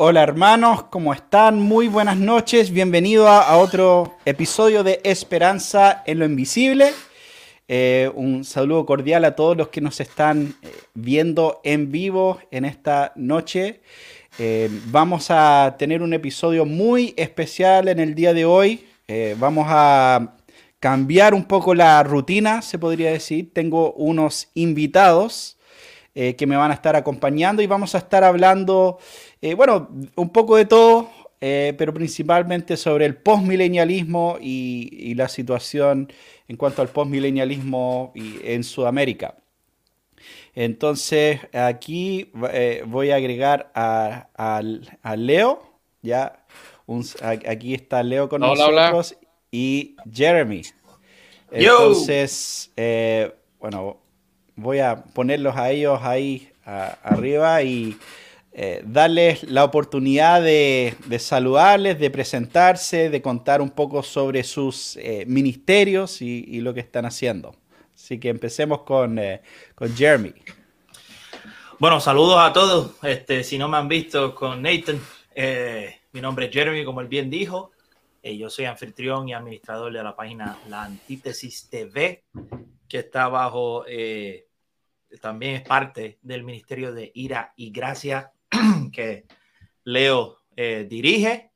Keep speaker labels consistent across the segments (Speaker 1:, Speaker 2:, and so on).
Speaker 1: Hola hermanos, ¿cómo están? Muy buenas noches, bienvenido a, otro episodio de Esperanza en lo Invisible. Eh, un saludo cordial a todos los que nos están eh, viendo en vivo en esta noche. Eh, vamos a tener un episodio muy especial en el día de hoy. vamos a cambiar un poco la rutina, se podría decir. Tengo unos invitados que me van a estar acompañando y vamos a estar hablando eh, bueno, un poco de todo, eh, pero principalmente sobre el postmilenialismo y, la situación en cuanto al postmilenialismo en Sudamérica. Entonces, aquí eh, voy a agregar a, Leo, ya, aquí está Leo con nosotros y Jeremy. Entonces, bueno, voy a ponerlos a ellos ahí arriba y eh, darles la oportunidad de, saludarles, de presentarse, de contar un poco sobre sus eh, ministerios y, lo que están haciendo. Así que empecemos con, eh, con Jeremy.
Speaker 2: Bueno, saludos a todos. Este, si no me han visto con Nathan, mi nombre es Jeremy, como él bien dijo. yo soy anfitrión y administrador de la página La Antítesis TV, que está bajo, también es parte del Ministerio de Ira y Gracia que Leo eh, dirige.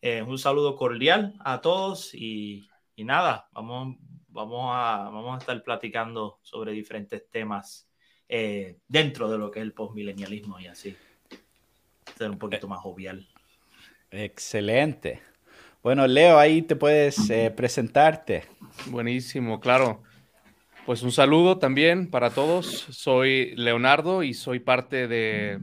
Speaker 2: Eh, un saludo cordial a todos y, nada, vamos, vamos, a, vamos a estar platicando sobre diferentes temas eh, dentro de lo que es el postmilenialismo y así. Ser un poquito más jovial.
Speaker 1: Excelente. Bueno, Leo, ahí te puedes presentarte.
Speaker 3: Buenísimo, claro. Pues un saludo también para todos. Soy Leonardo y soy parte de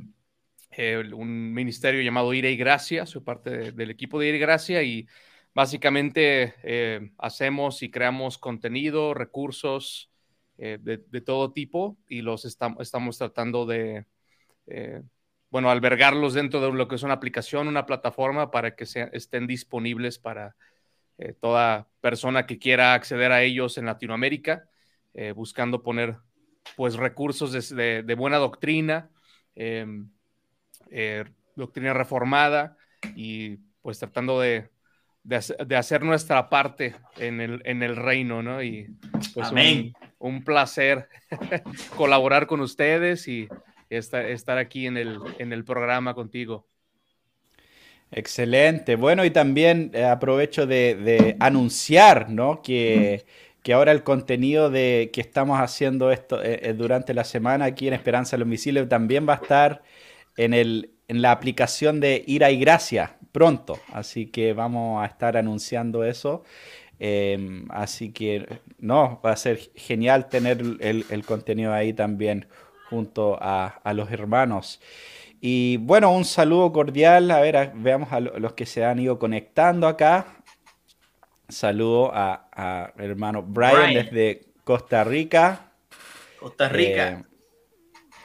Speaker 3: eh, un ministerio llamado Ira y Gracia, soy parte del equipo de Ira y Gracia y básicamente eh, hacemos y creamos contenido, recursos eh, de, todo tipo y los estamos tratando de, bueno, albergarlos dentro de lo que es una aplicación, una plataforma para que estén disponibles para toda persona que quiera acceder a ellos en Latinoamérica, buscando poner pues recursos de, de buena doctrina, em, eh, doctrina reformada y pues tratando de, de, hacer nuestra parte en el, en el reino, ¿no? Y pues Un, un, placer colaborar con ustedes y estar, estar aquí en el, en el programa contigo.
Speaker 1: Excelente. Bueno, y también eh, aprovecho de, de, anunciar, ¿no? Que, que, ahora el contenido de que estamos haciendo esto eh, durante la semana aquí en Esperanza los Misiles también va a estar en, el, en la aplicación de Ira y Gracia pronto. Así que vamos a estar anunciando eso. Em, así que no, va a ser genial tener el, contenido ahí también junto a, los hermanos. Y bueno, un saludo cordial. A ver, veamos a los que se han ido conectando acá. Saludo a, hermano Brian, desde Costa Rica.
Speaker 2: Costa Rica. Eh,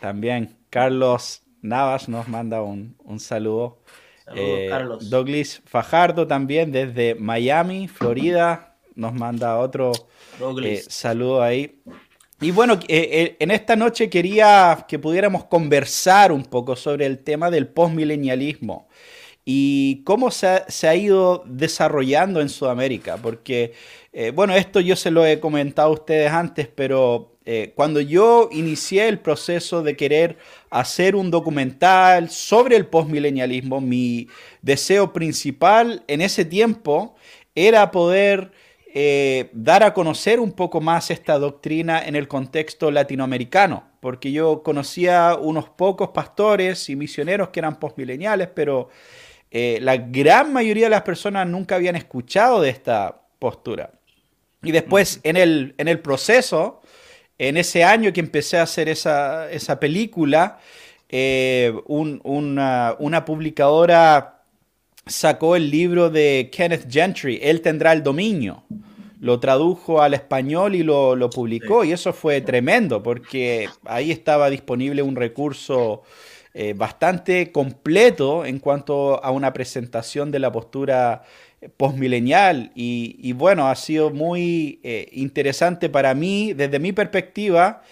Speaker 1: también Carlos Navas nos manda un, saludo.
Speaker 2: Eh, Carlos.
Speaker 1: Douglas Fajardo también desde Miami, Florida, nos manda otro eh, saludo ahí. Y bueno, eh, en esta noche quería que pudiéramos conversar un poco sobre el tema del postmilenialismo y cómo se ha, ido desarrollando en Sudamérica, porque, bueno, esto yo se lo he comentado a ustedes antes, pero eh, cuando yo inicié el proceso de querer hacer un documental sobre el postmilenialismo, mi deseo principal en ese tiempo era poder eh, dar a conocer un poco más esta doctrina en el contexto latinoamericano, porque yo conocía unos pocos pastores y misioneros que eran postmileniales, pero eh, la gran mayoría de las personas nunca habían escuchado de esta postura. Y después en el, en el proceso en ese año que empecé a hacer esa, película, eh, una, publicadora sacó el libro de Kenneth Gentry, Él tendrá el dominio. Lo tradujo al español y lo, publicó. Y eso fue tremendo, porque ahí estaba disponible un recurso eh, bastante completo en cuanto a una presentación de la postura postmilenial y, bueno, ha sido muy eh, interesante para mí, desde mi perspectiva,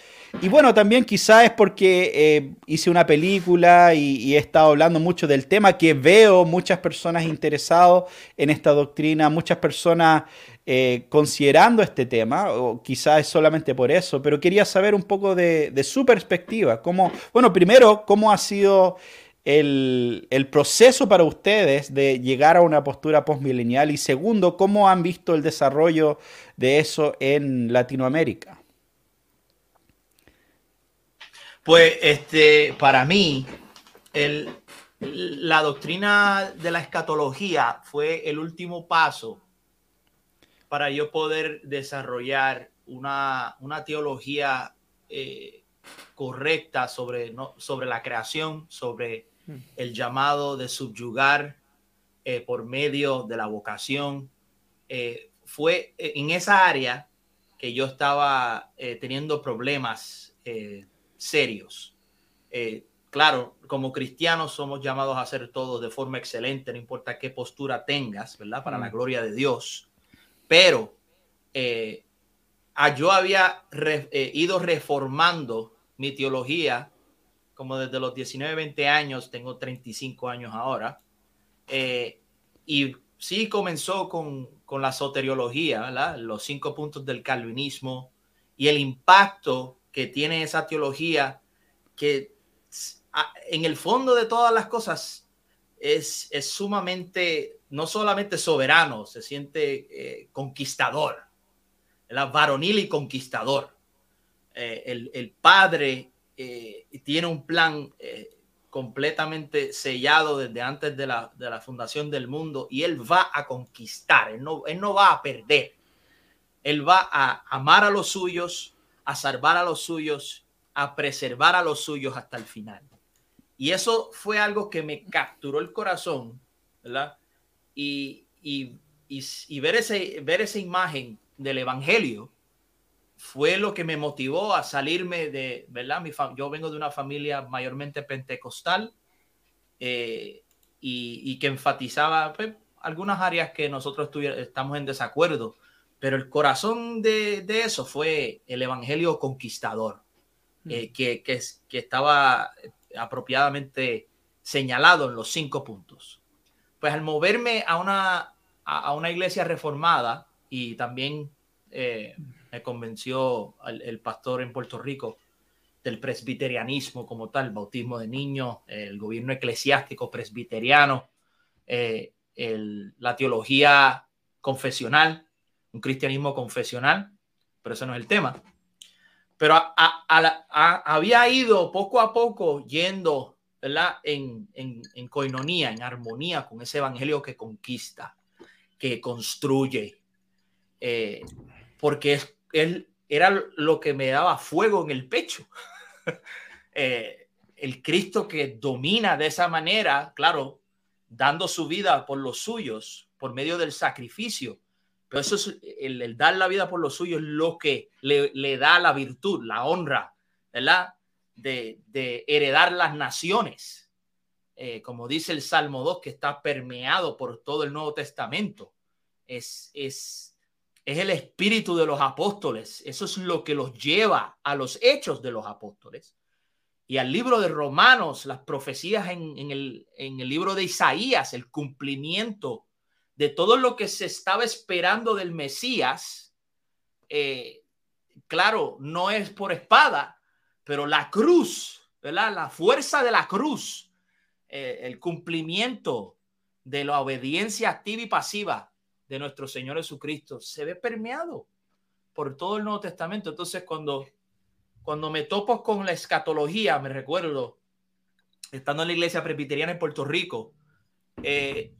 Speaker 1: Y bueno, también quizás es porque eh, hice una película y, he estado hablando mucho del tema, que veo muchas personas interesadas en esta doctrina, muchas personas eh, considerando este tema, o quizás es solamente por eso, pero quería saber un poco de, su perspectiva. Cómo, bueno, primero, ¿cómo ha sido el, el, proceso para ustedes de llegar a una postura postmilenial? Y segundo, ¿cómo han visto el desarrollo de eso en Latinoamérica?
Speaker 2: Pues este, para mí, el, la doctrina de la escatología fue el último paso para yo poder desarrollar una, una teología eh, correcta sobre, no, sobre la creación, sobre. El llamado de subyugar eh, por medio de la vocación. Eh, fue en esa área que yo estaba teniendo problemas serios. Eh, claro, como cristianos somos llamados a hacer todo de forma excelente, no importa qué postura tengas, ¿verdad? Para la mm. gloria de Dios. Pero eh, yo había eh, ido reformando mi teología como desde los 19, 20 años, tengo 35 años ahora, y sí comenzó con, con la soteriología, los cinco puntos del calvinismo y el impacto que tiene esa teología que en el fondo de todas las cosas es, es sumamente, no solamente soberano, se siente eh, conquistador, la varonil y conquistador. Eh, el, el, padre eh, tiene un plan completamente sellado desde antes de la, de la, fundación del mundo y él va a conquistar, él no, él no va a perder, él va a amar a los suyos, a salvar a los suyos, a preservar a los suyos hasta el final. Y eso fue algo que me capturó el corazón, ¿verdad? Y, y, y, ver, ese, ver esa imagen del Evangelio fue lo que me motivó a salirme de, ¿verdad? Mi yo vengo de una familia mayormente pentecostal eh, y, y, que enfatizaba pues, algunas áreas que nosotros estamos en desacuerdo, pero el corazón de, eso fue el Evangelio conquistador, mm. eh, que, que, estaba apropiadamente señalado en los cinco puntos. Pues al moverme a una, a, una iglesia reformada y también eh, me convenció el, pastor en Puerto Rico del presbiterianismo como tal, bautismo de niños, el gobierno eclesiástico presbiteriano, eh, la teología confesional, un cristianismo confesional, pero ese no es el tema. Pero había ido poco a poco yendo ¿verdad? En, en, en coinonía, en armonía con ese evangelio que conquista, que construye, eh, porque él era lo que me daba fuego en el pecho. Eh, el Cristo que domina de esa manera, claro, dando su vida por los suyos, por medio del sacrificio, pero eso es el, dar la vida por lo suyo es lo que le, da la virtud, la honra, ¿verdad? De, heredar las naciones. Eh, como dice el Salmo 2, que está permeado por todo el Nuevo Testamento. Es, es, es el espíritu de los apóstoles. Eso es lo que los lleva a los hechos de los apóstoles. Y al libro de Romanos, las profecías en, el libro de Isaías, el cumplimiento de todo lo que se estaba esperando del Mesías, eh, claro, no es por espada, pero la cruz, ¿verdad? La fuerza de la cruz, eh, el cumplimiento de la obediencia activa y pasiva de nuestro Señor Jesucristo se ve permeado por todo el Nuevo Testamento. Entonces, cuando, cuando me topo con la escatología, me recuerdo, estando en la iglesia presbiteriana en Puerto Rico, eh,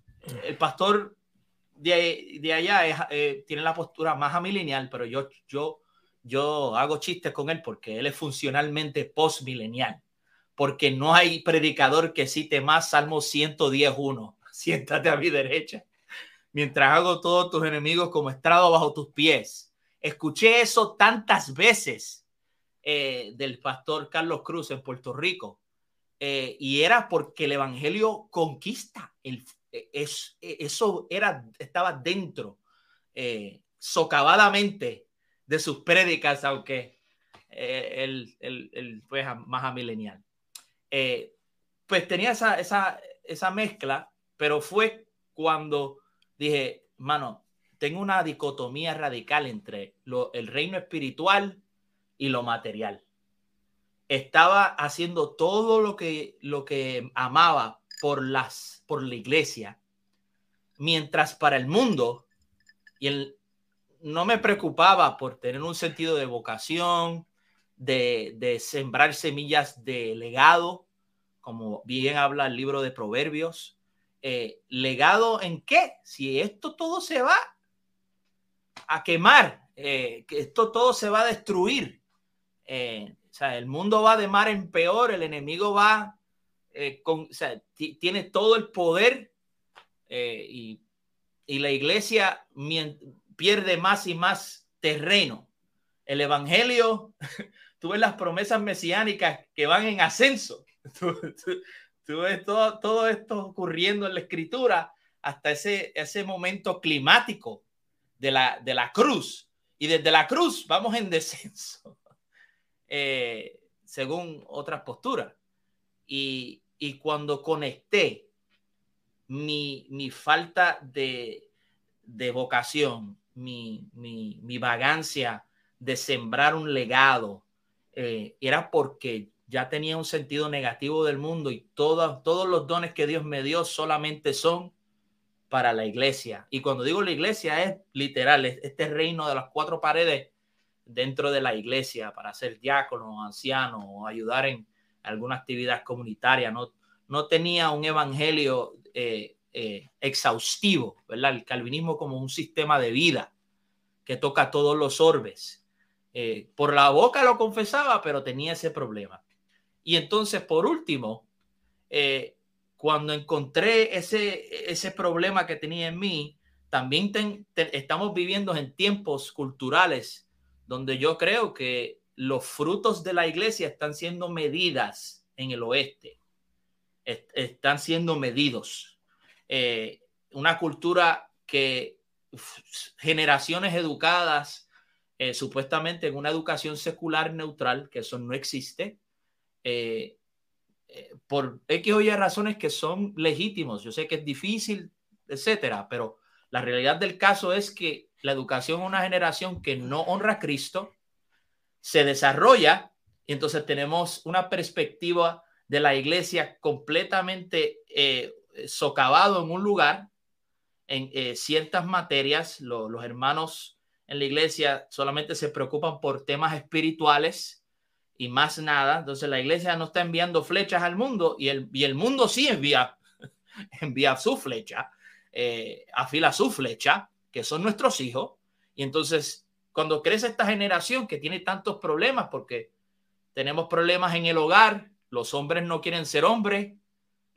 Speaker 2: el pastor de, allá eh, tiene la postura más amilenial, pero yo, yo, yo hago chistes con él porque él es funcionalmente postmilenial. Porque no hay predicador que cite más Salmo 110.1. Siéntate a mi derecha mientras hago todos tus enemigos como estrado bajo tus pies. Escuché eso tantas veces eh, del pastor Carlos Cruz en Puerto Rico. Eh, y era porque el Evangelio conquista el, e, es, e, eso era, estaba dentro, eh, socavadamente de sus prédicas, aunque eh, él, fue más amilenial. Eh, pues tenía esa, esa, esa mezcla, pero fue cuando dije, mano, tengo una dicotomía radical entre lo, el reino espiritual y lo material. Estaba haciendo todo lo que, lo que amaba por, las, por la iglesia, mientras para el mundo y el, no me preocupaba por tener un sentido de vocación, de, sembrar semillas de legado, como bien habla el libro de Proverbios. Eh, ¿Legado en qué? Si esto todo se va a quemar, eh, que esto todo se va a destruir. Eh, o sea, el mundo va de mar en peor, el enemigo va con, o sea, tiene todo el poder y, la iglesia pierde más y más terreno. El evangelio tú ves las promesas mesiánicas que van en ascenso. ves todo, todo, esto ocurriendo en la escritura hasta ese, ese momento climático de la, de la cruz. Y desde la cruz vamos en descenso, eh, según otras posturas. Y, y cuando conecté mi, mi falta de, de vocación, mi, mi, mi vagancia de sembrar un legado, eh, era porque ya tenía un sentido negativo del mundo y todos, todos los dones que Dios me dio solamente son para la iglesia. Y cuando digo la iglesia es literal, es este reino de las cuatro paredes dentro de la iglesia para ser diácono, anciano o ayudar en alguna actividad comunitaria. No, no tenía un evangelio eh, eh, exhaustivo, ¿verdad? El calvinismo como un sistema de vida que toca todos los orbes. Eh, por la boca lo confesaba, pero tenía ese problema. Y entonces, por último, eh, cuando encontré ese, ese problema que tenía en mí, también estamos viviendo en tiempos culturales donde yo creo que los frutos de la iglesia están siendo medidas en el oeste, están siendo medidos. Eh, una cultura que generaciones educadas eh, supuestamente en una educación secular neutral, que eso no existe, eh, eh, por X o Y razones que son legítimos. Yo sé que es difícil, etcétera, pero la realidad del caso es que la educación una generación que no honra a Cristo se desarrolla y entonces tenemos una perspectiva de la iglesia completamente socavado en un lugar, en ciertas materias, los hermanos en la iglesia solamente se preocupan por temas espirituales y más nada. Entonces la iglesia no está enviando flechas al mundo y el, y el mundo sí envía, envía su flecha, eh, afila su flecha, que son nuestros hijos. Y entonces cuando crece esta generación que tiene tantos problemas, porque tenemos problemas en el hogar, los hombres no quieren ser hombres,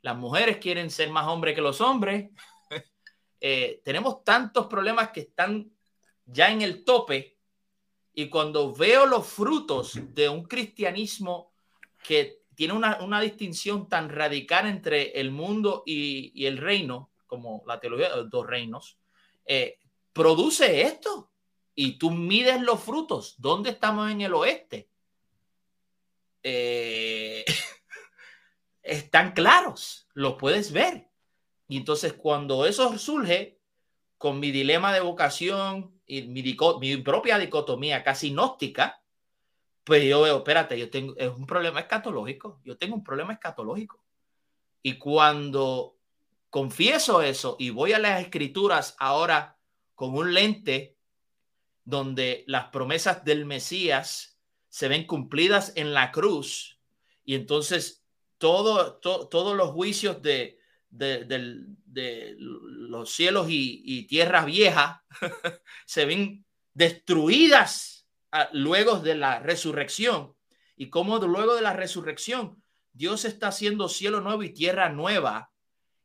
Speaker 2: las mujeres quieren ser más hombres que los hombres. Eh, tenemos tantos problemas que están ya en el tope y cuando veo los frutos de un cristianismo que tiene una, distinción tan radical entre el mundo y, el reino, como la teología de los dos reinos, eh, produce esto. Y tú mides los frutos. ¿Dónde estamos en el oeste? Eh, están claros, lo puedes ver. Y entonces cuando eso surge con mi dilema de vocación, y mi, propia dicotomía casi gnóstica, pues yo veo, espérate, yo tengo, es un problema escatológico, yo tengo un problema escatológico. Y cuando confieso eso y voy a las escrituras ahora con un lente donde las promesas del Mesías se ven cumplidas en la cruz y entonces todo, todos los juicios de, de, los cielos y, tierras viejas se ven destruidas ah, luego de la resurrección. Y como luego de la resurrección Dios está haciendo cielo nuevo y tierra nueva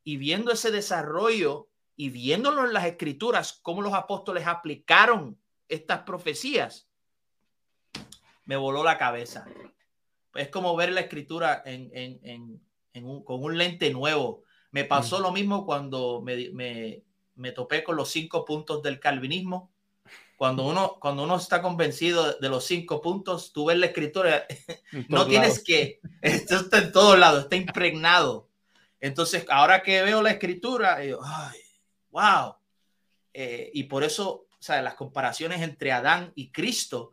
Speaker 2: y viendo ese desarrollo y viéndolo en las escrituras, cómo los apóstoles aplicaron estas profecías, me voló la cabeza. Es como ver la escritura en, con un lente nuevo me pasó lo mismo cuando me, me, me, topé con los cinco puntos del calvinismo, cuando uno, cuando uno está convencido de los cinco puntos, tú ves la escritura, no tienes que, esto está en todos lados, está impregnado. Entonces, ahora que veo la escritura, digo, ay, wow. Eh, y por eso, o sea, las comparaciones entre Adán y Cristo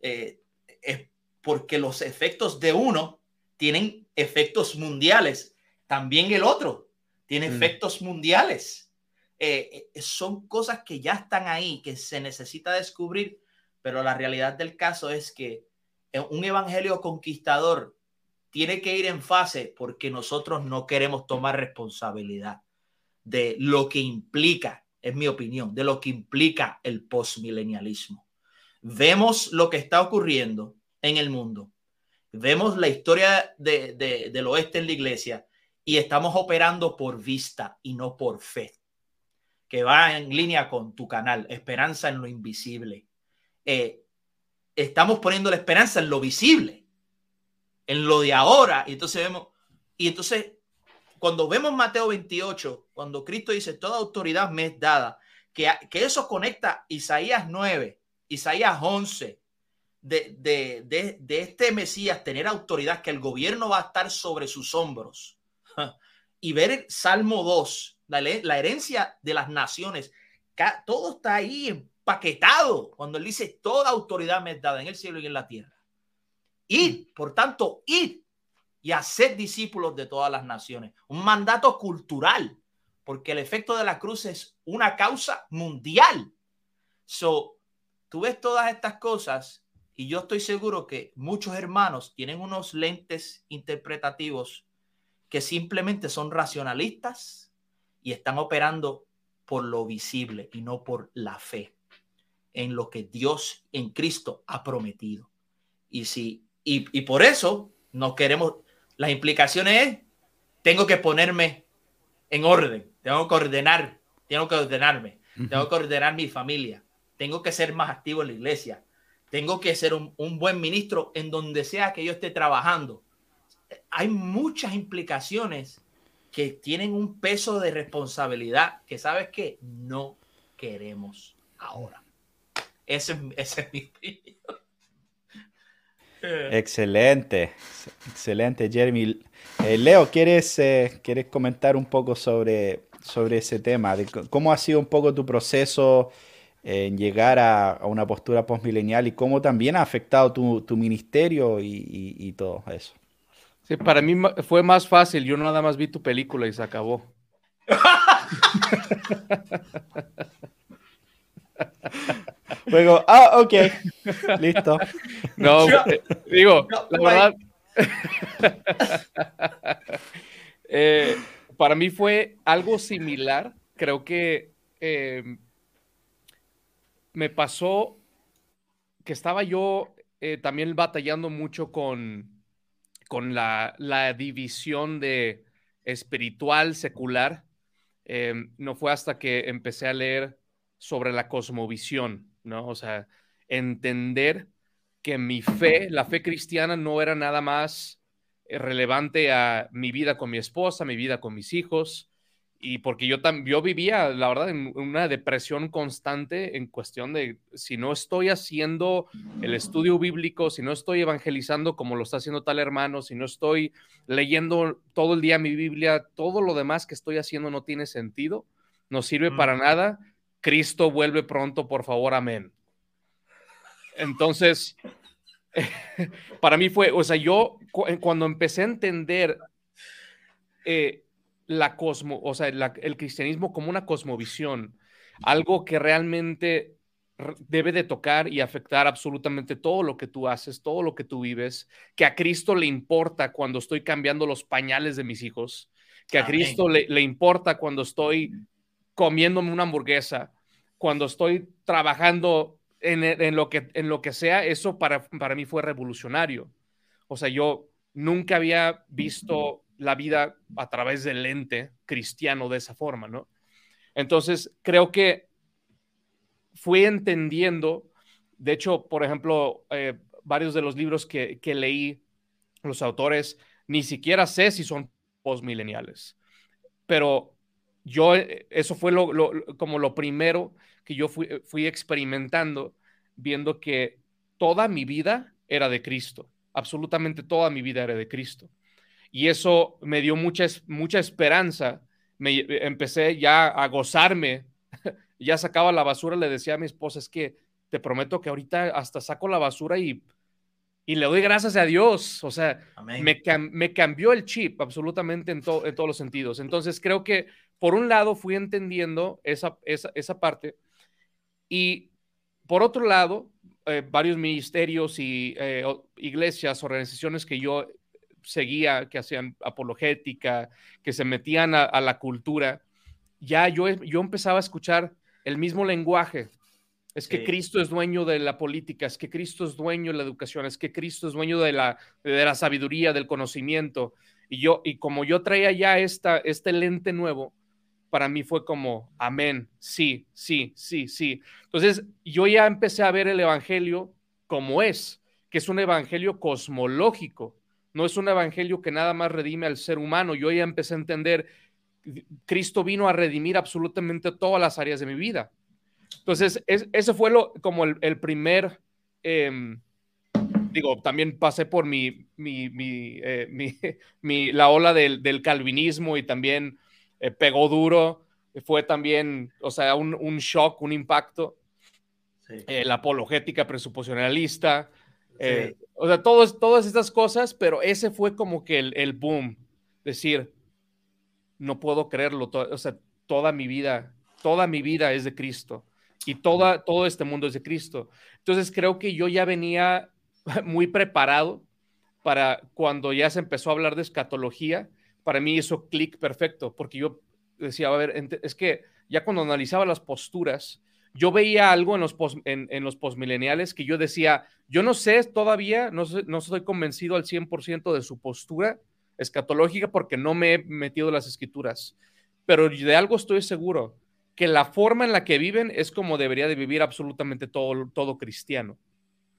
Speaker 2: eh, es porque los efectos de uno tienen efectos mundiales, también el otro tiene mm. efectos mundiales. Eh, eh, son cosas que ya están ahí, que se necesita descubrir, pero la realidad del caso es que un evangelio conquistador tiene que ir en fase porque nosotros no queremos tomar responsabilidad de lo que implica, es mi opinión, de lo que implica el postmilenialismo. Vemos lo que está ocurriendo en el mundo, vemos la historia del oeste en la iglesia y estamos operando por vista y no por fe que va en línea con tu canal, Esperanza en lo Invisible. Eh, estamos poniendo la esperanza en lo visible, en lo de ahora. Y entonces vemos, y entonces cuando vemos Mateo 28, cuando Cristo dice, toda autoridad me es dada, que, que eso conecta Isaías 9, Isaías 11, de, de, de, de, este Mesías tener autoridad, que el gobierno va a estar sobre sus hombros. Y ver el Salmo 2, la, herencia de las naciones, todo está ahí empaquetado cuando él dice, toda autoridad me es dada en el cielo y en la tierra. Y, mm. por tanto, ir y hacer discípulos de todas las naciones. Un mandato cultural, porque el efecto de la cruz es una causa mundial. So, tú ves todas estas cosas y yo estoy seguro que muchos hermanos tienen unos lentes interpretativos que simplemente son racionalistas y están operando por lo visible y no por la fe en lo que Dios en Cristo ha prometido. Y si y, por eso no queremos las implicaciones es tengo que ponerme en orden, tengo que ordenar, tengo que ordenarme, tengo que ordenar mi familia, tengo que ser más activo en la iglesia, tengo que ser un, un buen ministro en donde sea que yo esté trabajando. Hay muchas implicaciones que tienen un peso de responsabilidad que sabes que no queremos ahora. Ese, es mi opinión.
Speaker 1: Excelente, excelente, Jeremy. Eh, Leo, ¿quieres, eh, ¿quieres comentar un poco sobre, sobre ese tema? De ¿Cómo ha sido un poco tu proceso en llegar a, una postura postmilenial y cómo también ha afectado tu, tu ministerio y, y todo eso?
Speaker 3: Para mí fue más fácil. Yo nada más vi tu película y se acabó.
Speaker 1: Luego, ah, ok, listo.
Speaker 3: No, eh, digo, la verdad, eh, para mí fue algo similar. Creo que em, me pasó que estaba yo eh, también batallando mucho con, con la, división de espiritual, secular. Em, no fue hasta que empecé a leer sobre la cosmovisión, ¿no? O sea, entender que mi fe, la fe cristiana, no era nada más eh, relevante a mi vida con mi esposa, mi vida con mis hijos, y porque yo, yo vivía, la verdad, en una depresión constante en cuestión de si no estoy haciendo el estudio bíblico, si no estoy evangelizando como lo está haciendo tal hermano, si no estoy leyendo todo el día mi Biblia, todo lo demás que estoy haciendo no tiene sentido, no sirve para nada. Cristo vuelve pronto, por favor, amén. Entonces, para mí fue, o sea, yo cuando empecé a entender... Eh, la cosmo, o sea, el cristianismo como una cosmovisión, algo que realmente debe de tocar y afectar absolutamente todo lo que tú haces, todo lo que tú vives, que a Cristo le importa cuando estoy cambiando los pañales de mis hijos, que a Cristo le, importa cuando estoy comiéndome una hamburguesa, cuando estoy trabajando en, lo, que, en lo que sea, eso para, para mí fue revolucionario. O sea, yo nunca había visto la vida a través del lente cristiano de esa forma, ¿no? Entonces, creo que fui entendiendo, de hecho, por ejemplo, eh, varios de los libros que, leí, los autores, ni siquiera sé si son postmileniales, pero yo, eso fue lo, como lo primero que yo fui, fui experimentando, viendo que toda mi vida era de Cristo, absolutamente toda mi vida era de Cristo. Y eso me dio mucha, mucha esperanza. Me, empecé ya a gozarme, ya sacaba la basura, le decía a mi esposa, es que te prometo que ahorita hasta saco la basura y, y le doy gracias a Dios. O sea, me, me, cambió el chip absolutamente en, en todos los sentidos. Entonces creo que por un lado fui entendiendo esa, esa, esa parte y por otro lado, eh, varios ministerios y eh, iglesias, organizaciones que yo seguía, que hacían apologética, que se metían a, la cultura, ya yo, yo empezaba a escuchar el mismo lenguaje. Es que Cristo es dueño de la política, es que Cristo es dueño de la educación, es que Cristo es dueño de la, de la sabiduría, del conocimiento. Y yo, y como yo traía ya esta, este lente nuevo, para mí fue como, amén, sí, sí, sí, sí. Entonces, yo ya empecé a ver el Evangelio como es, que es un Evangelio cosmológico, no es un Evangelio que nada más redime al ser humano. Yo ya empecé a entender, Cristo vino a redimir absolutamente todas las áreas de mi vida. Entonces, ese fue lo, como el, primer... Em, digo, también pasé por mi, mi, mi, eh, la ola del, del, calvinismo y también eh, pegó duro, fue también, o sea, un, un shock, un impacto. Eh, la apologética presuposicionalista, eh, o sea, todos, todas estas cosas, pero ese fue como que el, el boom, decir, no puedo creerlo, o sea, toda mi vida, toda mi vida es de Cristo y toda, todo este mundo es de Cristo. Entonces creo que yo ya venía muy preparado para cuando ya se empezó a hablar de escatología, para mí hizo clic perfecto, porque yo decía, a ver, es que ya cuando analizaba las posturas, yo veía algo en los, post, en, los postmileniales que yo decía, yo no sé todavía, no, no estoy convencido al 100% de su postura escatológica porque no me he metido en las escrituras, pero de algo estoy seguro, que la forma en la que viven es como debería de vivir absolutamente todo, todo cristiano.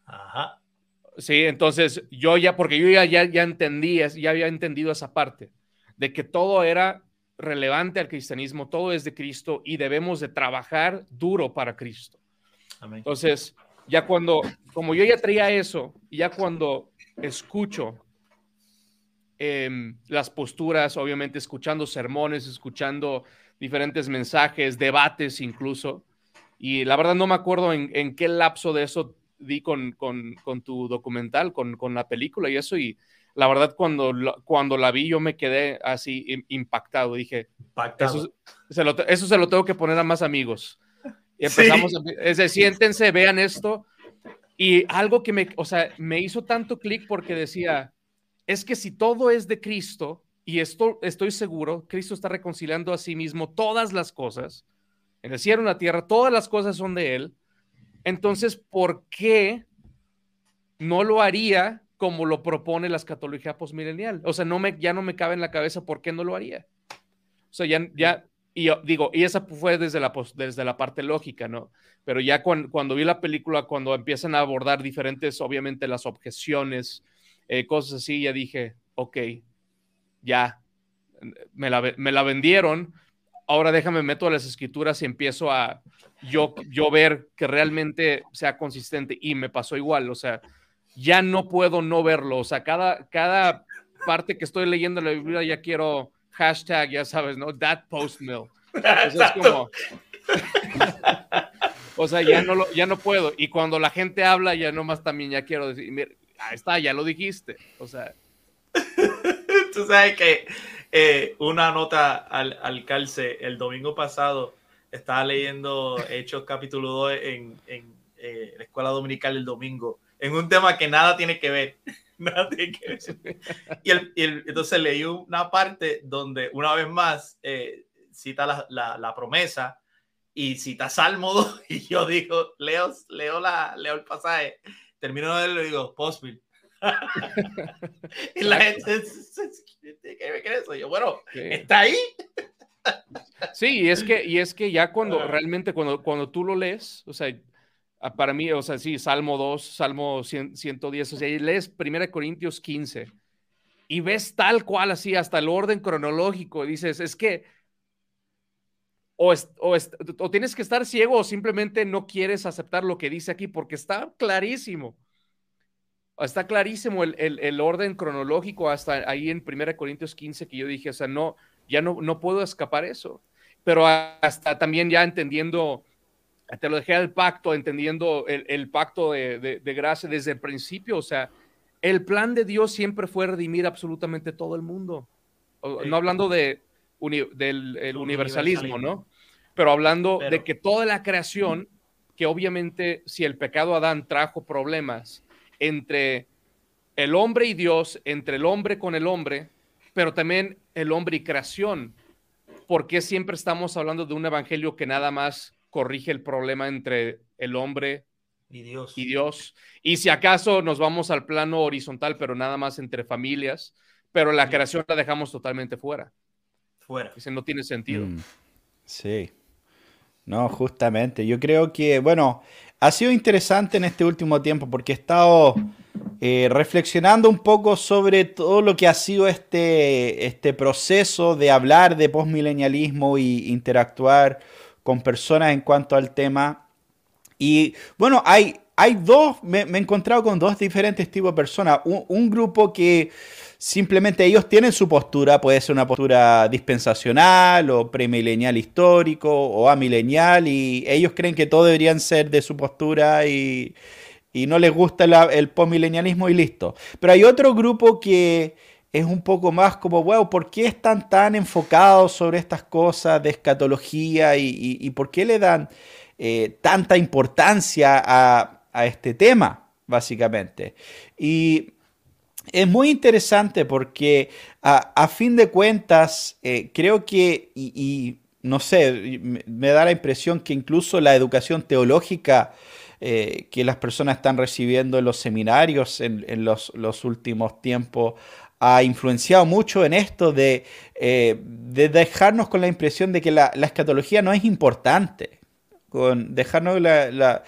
Speaker 3: Ajá. Sí, entonces yo ya, porque yo ya, ya, ya entendí, ya había entendido esa parte de que todo era relevante al cristianismo, todo es de Cristo y debemos de trabajar duro para Cristo. Entonces, ya cuando, como yo ya traía eso, ya cuando escucho em, las posturas, obviamente escuchando sermones, escuchando diferentes mensajes, debates incluso, y la verdad no me acuerdo en, qué lapso de eso di con, tu documental, con, con la película y eso, y la verdad cuando, cuando la vi yo me quedé así impactado. Dije, Eso, se lo, eso se lo tengo que poner a más amigos. Y empezamos, a, siéntense, vean esto. Y algo que me, o sea, me hizo tanto clic porque decía, es que si todo es de Cristo, y esto estoy seguro, Cristo está reconciliando a sí mismo todas las cosas, en el cielo, en la tierra, todas las cosas son de Él. Entonces, ¿por qué no lo haría como lo propone la escatología postmilenial. O sea, no me, ya no me cabe en la cabeza por qué no lo haría. O sea, ya, ya y digo, y esa fue desde la, desde la parte lógica, ¿no? Pero ya cuando, vi la película, cuando empiezan a abordar diferentes, obviamente, las objeciones, eh, cosas así, ya dije, ok, ya, me la, me la vendieron, ahora déjame meto a las escrituras y empiezo a yo, yo ver que realmente sea consistente y me pasó igual, o sea, ya no puedo no verlo. O sea, cada, cada parte que estoy leyendo la Biblia ya quiero hashtag, ya sabes, ¿no? That post mill. es como... o sea, ya no, lo, ya no puedo. Y cuando la gente habla, ya nomás también ya quiero decir, mira, ahí está, ya lo dijiste. O sea.
Speaker 2: Tú sabes que eh, una nota al, al, calce, el domingo pasado estaba leyendo Hechos capítulo 2 en, en eh, la escuela dominical el domingo en un tema que nada tiene que ver. nada tiene que ver. Y, el, entonces leí una parte donde una vez más eh, cita la, la, la, promesa y cita Salmo 2 y yo digo, leo, leo, la, leo el pasaje, termino de leerlo y digo, Postmill. y la gente, ¿qué me crees? Yo, bueno, está ahí.
Speaker 3: Sí, y es que, y es que ya cuando ah. realmente, cuando, cuando tú lo lees, o sea, para mí, o sea, sí, Salmo 2, Salmo 110, o sea, lees 1 Corintios 15 y ves tal cual así, hasta el orden cronológico, dices, es que o, o, tienes que estar ciego o simplemente no quieres aceptar lo que dice aquí porque está clarísimo. Está clarísimo el, el, orden cronológico hasta ahí en 1 Corintios 15 que yo dije, o sea, no, ya no, no puedo escapar eso. Pero hasta también ya entendiendo, te lo dejé al pacto, entendiendo el, el pacto de, de, gracia desde el principio, o sea, el plan de Dios siempre fue redimir absolutamente todo el mundo. No hablando de, del universalismo, ¿no? Pero hablando de que toda la creación, que obviamente si el pecado Adán trajo problemas entre el hombre y Dios, entre el hombre con el hombre, pero también el hombre y creación. ¿Por qué siempre estamos hablando de un evangelio que nada más corrige el problema entre el hombre y Dios? Y, Dios? y si acaso nos vamos al plano horizontal, pero nada más entre familias, pero la creación la dejamos totalmente fuera.
Speaker 2: Fuera.
Speaker 3: Ese no tiene sentido. Mm.
Speaker 1: Sí. No, justamente. Yo creo que, bueno, ha sido interesante en este último tiempo porque he estado eh, reflexionando un poco sobre todo lo que ha sido este, este proceso de hablar de postmilenialismo y interactuar con personas en cuanto al tema. Y bueno, hay, hay dos, me, he encontrado con dos diferentes tipos de personas. un grupo que Simplemente ellos tienen su postura, puede ser una postura dispensacional o premilenial histórico o amilenial y ellos creen que todo deberían ser de su postura y, no les gusta el postmilenialismo y listo. Pero hay otro grupo que es un poco más como, wow, ¿por qué están tan enfocados sobre estas cosas de escatología y, por qué le dan eh, tanta importancia a, a este tema, básicamente? Y es muy interesante porque a, fin de cuentas eh, creo que, y, no sé, me, da la impresión que incluso la educación teológica eh, que las personas están recibiendo en los seminarios en, los, últimos tiempos ha influenciado mucho en esto de, eh, dejarnos con la impresión de que la escatología no es importante con dejarnos la,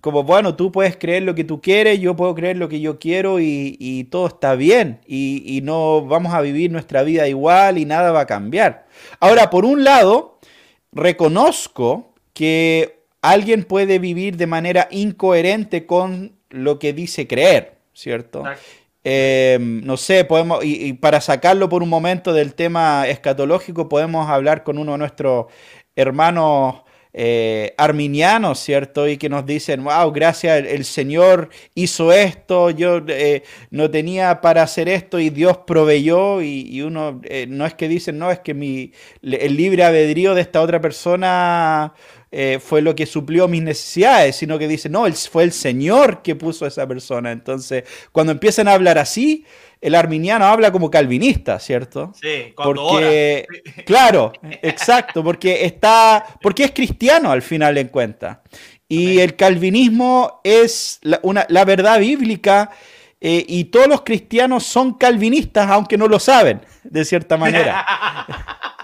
Speaker 1: como bueno, tú puedes creer lo que tú quieres, yo puedo creer lo que yo quiero y, todo está bien y, no vamos a vivir nuestra vida igual y nada va a cambiar. Ahora, por un lado, reconozco que alguien puede vivir de manera incoherente con lo que dice creer, ¿cierto? Em, no sé, podemos, y, para sacarlo por un momento del tema escatológico, podemos hablar con uno de nuestros hermanos eh, arminianos, ¿cierto? Y que nos dicen, wow, gracias, el, Señor hizo esto, yo eh, no tenía para hacer esto y Dios proveyó y, uno, eh, no es que dicen, no, es que mi, el libre albedrío de esta otra persona fue lo que suplió mis necesidades, sino que dicen, no, fue el Señor que puso a esa persona. Entonces, cuando empiezan a hablar así, el arminiano habla como calvinista, ¿cierto?
Speaker 2: Sí,
Speaker 1: cuando porque, Claro, exacto, porque está, porque es cristiano al final en cuenta. Y el calvinismo es la, una, la verdad bíblica eh, y todos los cristianos son calvinistas, aunque no lo saben, de cierta manera.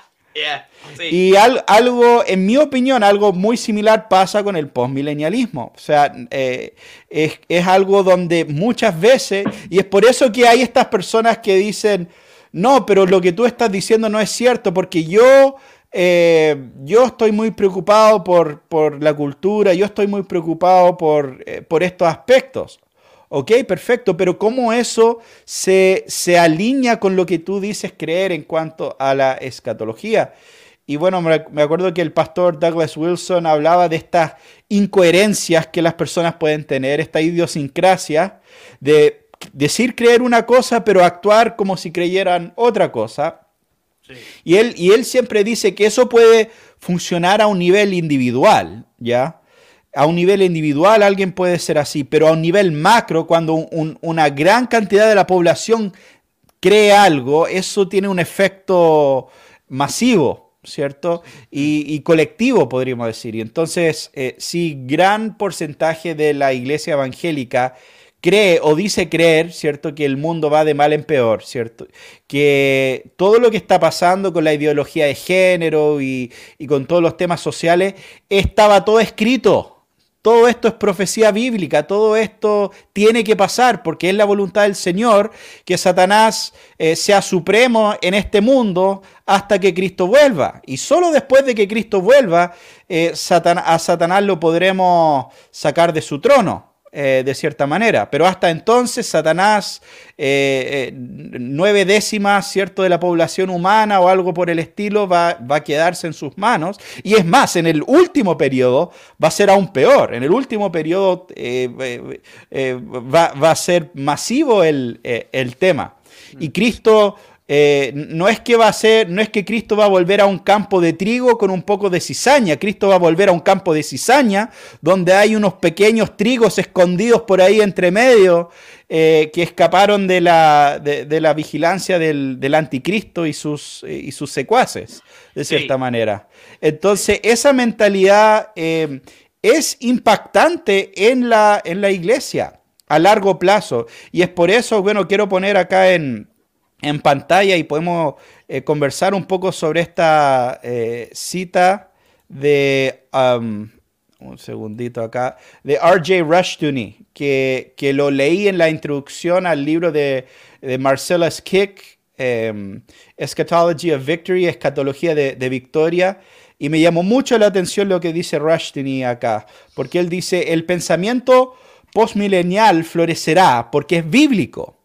Speaker 1: Y algo, en mi opinión, algo muy similar pasa con el postmilenialismo. O sea, eh, es, algo donde muchas veces, y es por eso que hay estas personas que dicen, no, pero lo que tú estás diciendo no es cierto, porque yo, eh, yo estoy muy preocupado por, por, la cultura, yo estoy muy preocupado por, eh, por estos aspectos. Ok, perfecto, pero ¿cómo eso se, se alinea con lo que tú dices creer en cuanto a la escatología? Y bueno, me acuerdo que el pastor Douglas Wilson hablaba de estas incoherencias que las personas pueden tener, esta idiosincrasia de decir creer una cosa, pero actuar como si creyeran otra cosa. Y, él, y él siempre dice que eso puede funcionar a un nivel individual, ¿ya? A un nivel individual alguien puede ser así, pero a un nivel macro, cuando una gran cantidad de la población cree algo, eso tiene un efecto masivo, ¿cierto? Y, colectivo, podríamos decir. Y entonces, eh, si gran porcentaje de la iglesia evangélica cree o dice creer, ¿cierto? Que el mundo va de mal en peor, ¿cierto? Que todo lo que está pasando con la ideología de género y, y con todos los temas sociales estaba todo escrito todo esto es profecía bíblica, todo esto tiene que pasar porque es la voluntad del Señor que Satanás eh, sea supremo en este mundo hasta que Cristo vuelva. Y solo después de que Cristo vuelva, eh, a Satanás lo podremos sacar de su trono. Eh, de cierta manera. Pero hasta entonces Satanás, eh, eh, nueve décimas, ¿cierto?, de la población humana o algo por el estilo, va, va, a quedarse en sus manos. Y es más, en el último periodo va a ser aún peor. En el último periodo va, va, a ser masivo el, el tema. Y Cristo eh, no es que va a ser, no es que Cristo va a volver a un campo de trigo con un poco de cizaña, Cristo va a volver a un campo de cizaña donde hay unos pequeños trigos escondidos por ahí entre medio eh, que escaparon de la, de, la vigilancia del, anticristo y sus, y sus secuaces, de cierta manera. Entonces, esa mentalidad eh, es impactante en la, en la iglesia a largo plazo. Y es por eso, bueno, quiero poner acá en en pantalla y podemos eh, conversar un poco sobre esta eh, cita de, um, un segundito acá, de R.J. Rushdoony, que, que, lo leí en la introducción al libro de, de Marcella Skick, em, Eschatology of Victory, Escatología de, Victoria, y me llamó mucho la atención lo que dice Rushdoony acá, porque él dice, el pensamiento postmilenial florecerá porque es bíblico.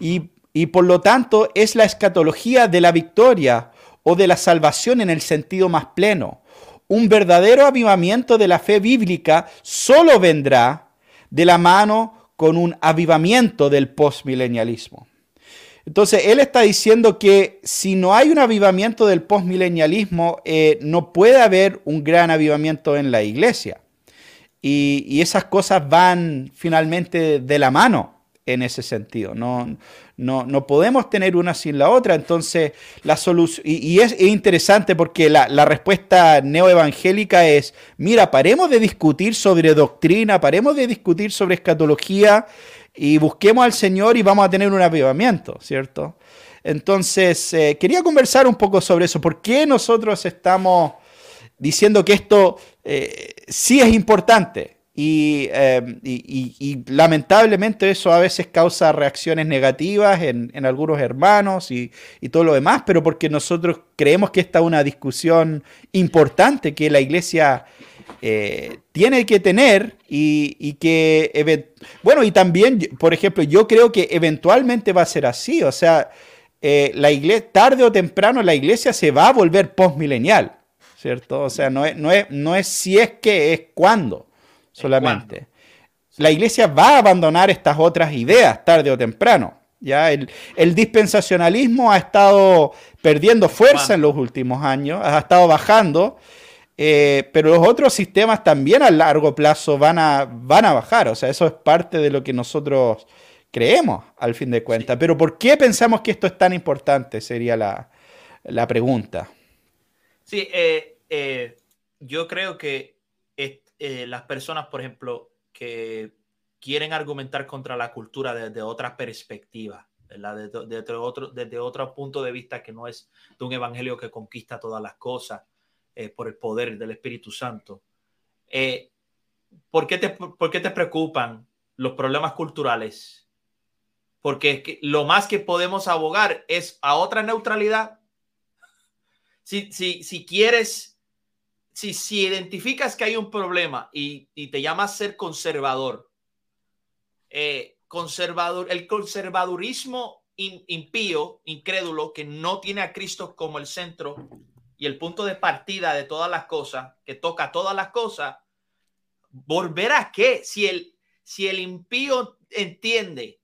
Speaker 1: Y y por lo tanto es la escatología de la victoria o de la salvación en el sentido más pleno. Un verdadero avivamiento de la fe bíblica solo vendrá de la mano con un avivamiento del postmilenialismo. Entonces, él está diciendo que si no hay un avivamiento del postmilenialismo, eh, no puede haber un gran avivamiento en la iglesia. Y, y, esas cosas van finalmente de la mano en ese sentido. No, no, no podemos tener una sin la otra. Entonces, la solución. Y, es, interesante porque la, la respuesta neoevangélica es: mira, paremos de discutir sobre doctrina, paremos de discutir sobre escatología y busquemos al Señor y vamos a tener un avivamiento, ¿cierto? Entonces, eh, quería conversar un poco sobre eso. ¿Por qué nosotros estamos diciendo que esto eh, sí es importante? Em, y, lamentablemente eso a veces causa reacciones negativas en, algunos hermanos y, todo lo demás, pero porque nosotros creemos que esta es una discusión importante que la iglesia eh, tiene que tener y, que, bueno, y también, por ejemplo, yo creo que eventualmente va a ser así, o sea, eh, la iglesia, tarde o temprano la iglesia se va a volver postmilenial, ¿cierto? O sea, no es, no es, no es si es que, es cuándo solamente. La iglesia va a abandonar estas otras ideas tarde o temprano. Ya el, dispensacionalismo ha estado perdiendo fuerza en los últimos años, ha estado bajando, eh, pero los otros sistemas también a largo plazo van a, van a bajar. O sea, eso es parte de lo que nosotros creemos al fin de cuentas. Pero ¿por qué pensamos que esto es tan importante? Sería la, pregunta.
Speaker 2: Sí, eh, eh, yo creo que eh, las personas, por ejemplo, que quieren argumentar contra la cultura desde otra perspectiva, Desde, otro, desde otro punto de vista que no es de un evangelio que conquista todas las cosas eh, por el poder del Espíritu Santo. Eh, ¿por, qué te, ¿Por qué te preocupan los problemas culturales? Porque lo más que podemos abogar es a otra neutralidad. Si, si, si quieres si, si identificas que hay un problema y, te llamas ser conservador, eh, conservador, el conservadurismo impío, incrédulo, que no tiene a Cristo como el centro y el punto de partida de todas las cosas, que toca todas las cosas, ¿volver a qué? Si el, si el impío entiende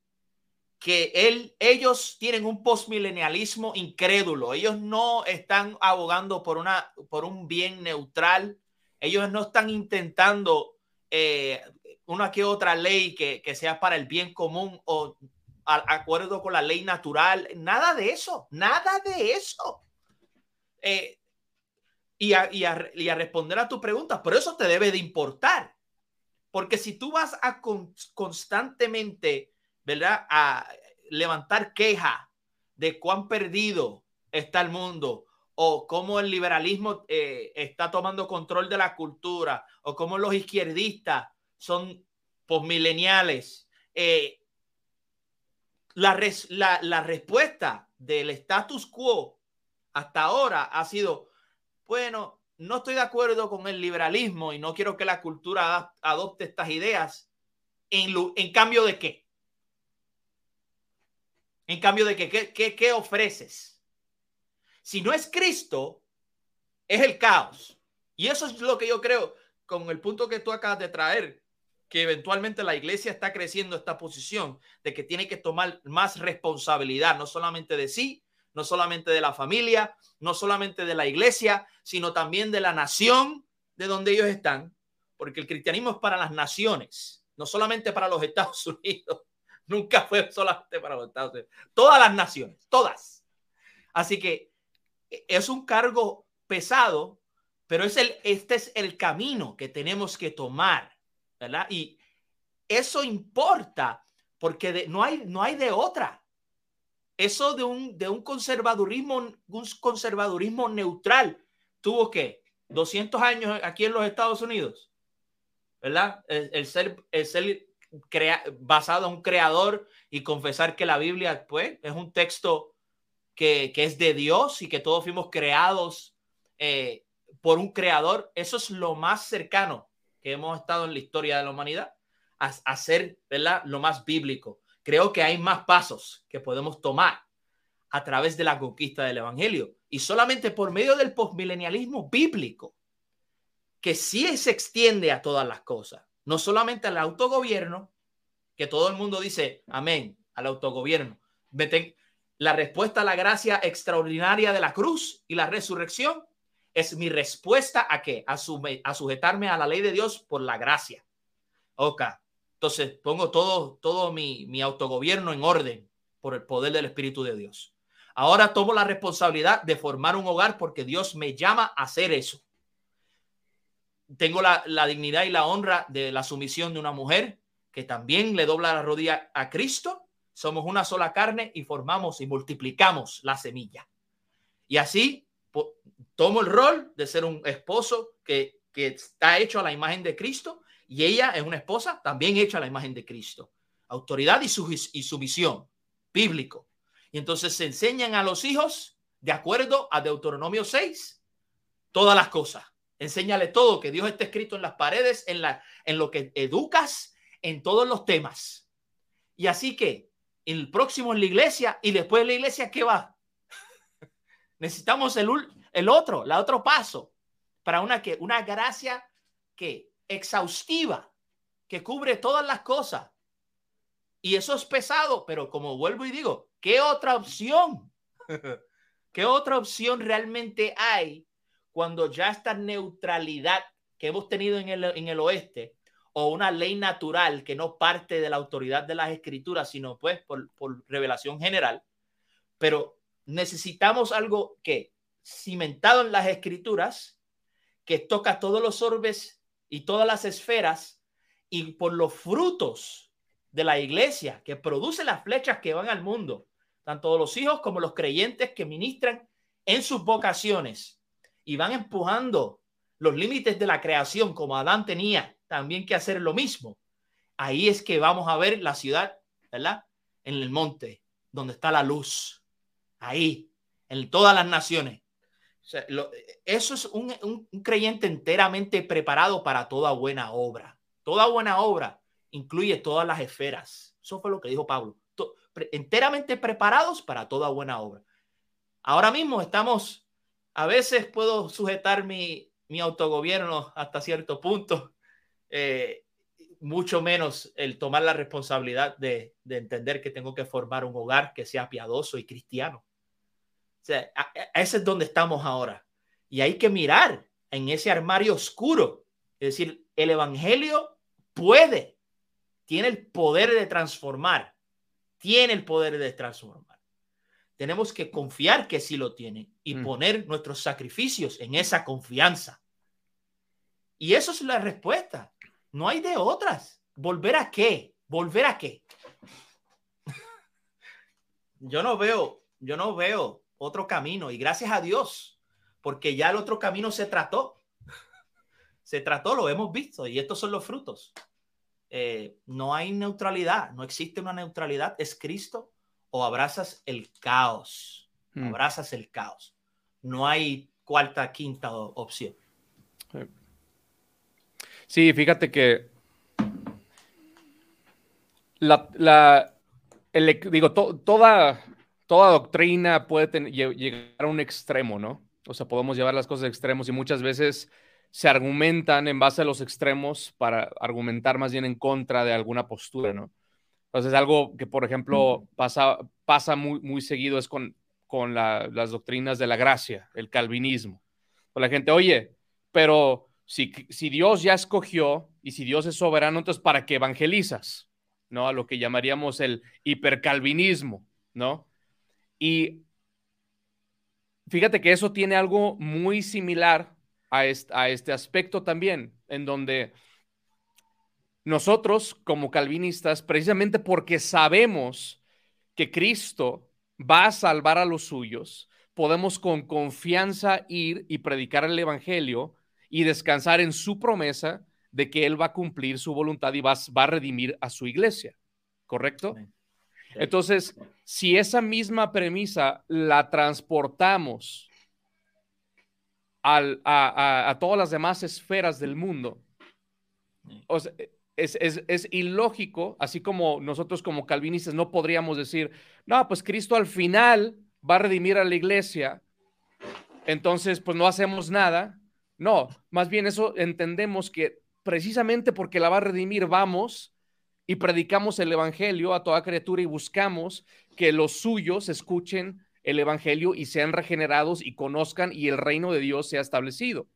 Speaker 2: que él, ellos tienen un postmilenialismo incrédulo. Ellos no están abogando por, una, por un bien neutral. Ellos no están intentando eh, una que otra ley que, sea para el bien común o al acuerdo con la ley natural. Nada de eso, nada de eso. Eh, y, a, y, a, responder a tu pregunta, pero eso te debe de importar. Porque si tú vas a constantemente ¿verdad? A levantar queja de cuán perdido está el mundo o cómo el liberalismo eh, está tomando control de la cultura, o cómo los izquierdistas son posmileniales. Eh, la, la respuesta del status quo hasta ahora ha sido, bueno, no estoy de acuerdo con el liberalismo y no quiero que la cultura adopte estas ideas. ¿En, en cambio de qué? En cambio de qué, ¿qué, qué ofreces? Si no es Cristo, es el caos. Y eso es lo que yo creo con el punto que tú acabas de traer, que eventualmente la iglesia está creciendo esta posición de que tiene que tomar más responsabilidad, no solamente de sí, no solamente de la familia, no solamente de la iglesia, sino también de la nación de donde ellos están, porque el cristianismo es para las naciones, no solamente para los Estados Unidos, nunca fue solamente para los Estados Unidos, todas las naciones, todas. Así que e, es un cargo pesado, pero es el, este es el camino que tenemos que tomar, ¿verdad? Y eso importa porque no, hay, no hay de otra eso de un, de un conservadurismo, un conservadurismo neutral, tuvo que 200 años aquí en los Estados Unidos, ¿verdad? El, el ser basado en un creador y confesar que la Biblia, pues, es un texto que, que es de Dios y que todos fuimos creados eh, por un creador. Eso es lo más cercano que hemos estado en la historia de la humanidad, a, a ser, ¿verdad? Lo más bíblico creo que hay más pasos que podemos tomar a través de la conquista del Evangelio y solamente por medio del postmilenialismo bíblico, que sí se extiende a todas las cosas, no solamente al autogobierno, que todo el mundo dice amén al autogobierno. La respuesta a la gracia extraordinaria de la cruz y la resurrección es mi respuesta a qué? A, a sujetarme a la ley de Dios por la gracia. Ok, entonces pongo todo, todo mi, mi autogobierno en orden por el poder del Espíritu de Dios. Ahora tomo la responsabilidad de formar un hogar porque Dios me llama a hacer eso. Tengo la, la, dignidad y la honra de la sumisión de una mujer que también le dobla la rodilla a Cristo. Somos una sola carne y formamos y multiplicamos la semilla. Y así tomo el rol de ser un esposo que, que está hecho a la imagen de Cristo y ella es una esposa también hecha a la imagen de Cristo. Autoridad y, su, y sumisión, bíblico. Y entonces se enseñan a los hijos, de acuerdo a Deuteronomio 6, todas las cosas. Enséñale todo, que Dios esté escrito en las paredes, en, la, en lo que educas, en todos los temas. Y así que el próximo en la iglesia y después de la iglesia, ¿qué va? Necesitamos el, el otro, el otro paso para una, que, una gracia que exhaustiva que cubre todas las cosas. Y eso es pesado, pero como vuelvo y digo, ¿qué otra opción? ¿Qué otra opción realmente hay cuando ya esta neutralidad que hemos tenido en el, en el oeste o una ley natural que no parte de la autoridad de las escrituras, sino pues por, por revelación general, pero necesitamos algo que cimentado en las escrituras, que toca todos los orbes y todas las esferas y por los frutos de la iglesia que produce las flechas que van al mundo, tanto los hijos como los creyentes que ministran en sus vocaciones y van empujando los límites de la creación como Adán tenía también que hacer lo mismo. Ahí es que vamos a ver la ciudad, ¿verdad? En el monte, donde está la luz. Ahí, en todas las naciones eso es un, un, creyente enteramente preparado para toda buena obra. Toda buena obra incluye todas las esferas. Eso fue lo que dijo Pablo. enteramente preparados para toda buena obra. Ahora mismo estamos, a veces puedo sujetar mi, mi autogobierno hasta cierto punto, eh, mucho menos el tomar la responsabilidad de, de entender que tengo que formar un hogar que sea piadoso y cristiano. O sea, ese es donde estamos ahora. Y hay que mirar en ese armario oscuro. Es decir, el Evangelio puede, tiene el poder de transformar, tiene el poder de transformar. Tenemos que confiar que sí lo tiene y mm. poner nuestros sacrificios en esa confianza. Y eso es la respuesta. No hay de otras. ¿Volver a qué? ¿Volver a qué? yo no veo, yo no veo otro camino. Y gracias a Dios porque ya el otro camino se trató. se trató, lo hemos visto, y estos son los frutos. Eh, no hay neutralidad, no existe una neutralidad, es Cristo o abrazas el caos, hmm. abrazas el caos. No hay cuarta, quinta opción.
Speaker 3: Sí, fíjate que la, digo, toda, toda doctrina puede llegar a un extremo, ¿no? O sea, podemos llevar las cosas a extremos y muchas veces se argumentan en base a los extremos para argumentar más bien en contra de alguna postura, ¿no? Entonces, algo que, por ejemplo, pasa, pasa muy, muy seguido es con, con las doctrinas de la gracia, el calvinismo. Con la gente, oye, pero si, si Dios ya escogió y si Dios es soberano, entonces, ¿para qué evangelizas? ¿No? A lo que llamaríamos el hipercalvinismo, ¿no? Y fíjate que eso tiene algo muy similar a este, aspecto también, en donde nosotros como calvinistas, precisamente porque sabemos que Cristo va a salvar a los suyos, podemos con confianza ir y predicar el Evangelio y descansar en su promesa de que Él va a cumplir su voluntad y va, va a redimir a su iglesia. ¿Correcto? Entonces, si esa misma premisa la transportamos a, todas las demás esferas del mundo. Es, ilógico, así como nosotros como calvinistas no podríamos decir, no, pues Cristo al final va a redimir a la iglesia, entonces pues no hacemos nada. No, más bien eso entendemos que precisamente porque la va a redimir vamos y predicamos el Evangelio a toda criatura y buscamos que los suyos escuchen el Evangelio y sean regenerados y conozcan y el reino de Dios sea establecido.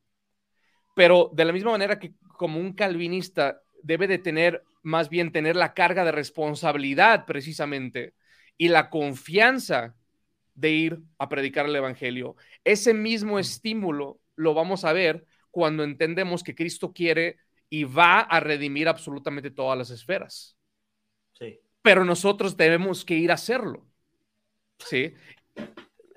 Speaker 3: Pero de la misma manera que como un calvinista debe de tener más bien tener la carga de responsabilidad precisamente y la confianza de ir a predicar el Evangelio, ese mismo estímulo lo vamos a ver cuando entendemos que Cristo quiere y va a redimir absolutamente todas las esferas. Sí. Pero nosotros debemos que ir a hacerlo. ¿sí?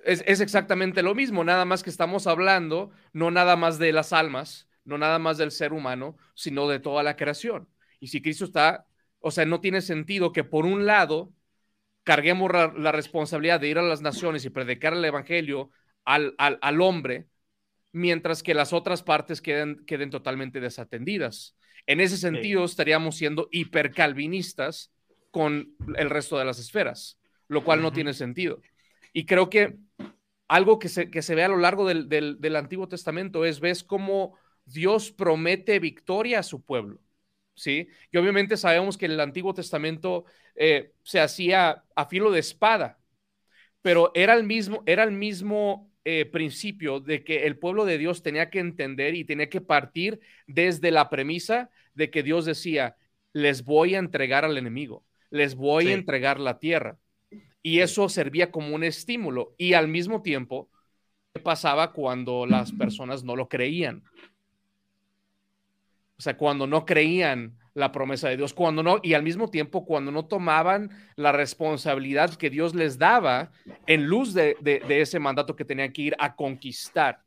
Speaker 3: es, exactamente lo mismo, nada más que estamos hablando no nada más de las almas, no nada más del ser humano, sino de toda la creación. Y si Cristo está, o sea, no tiene sentido que por un lado carguemos la, responsabilidad de ir a las naciones y predicar el Evangelio al, al, hombre, mientras que las otras partes queden, queden totalmente desatendidas. En ese sentido, estaríamos siendo hipercalvinistas con el resto de las esferas, lo cual no tiene sentido. Y creo que algo que se, que se ve a lo largo del, del, Antiguo Testamento es, ves cómo Dios promete victoria a su pueblo. ¿sí? Y obviamente sabemos que el Antiguo Testamento eh, se hacía a filo de espada, pero era el mismo, era el mismo eh, principio de que el pueblo de Dios tenía que entender y tenía que partir desde la premisa de que Dios decía, les voy a entregar al enemigo, les voy a entregar la tierra. Y eso servía como un estímulo. Y al mismo tiempo, ¿qué pasaba cuando las personas no lo creían? O sea, cuando no creían la promesa de Dios, cuando no, y al mismo tiempo cuando no tomaban la responsabilidad que Dios les daba en luz de, ese mandato que tenían que ir a conquistar.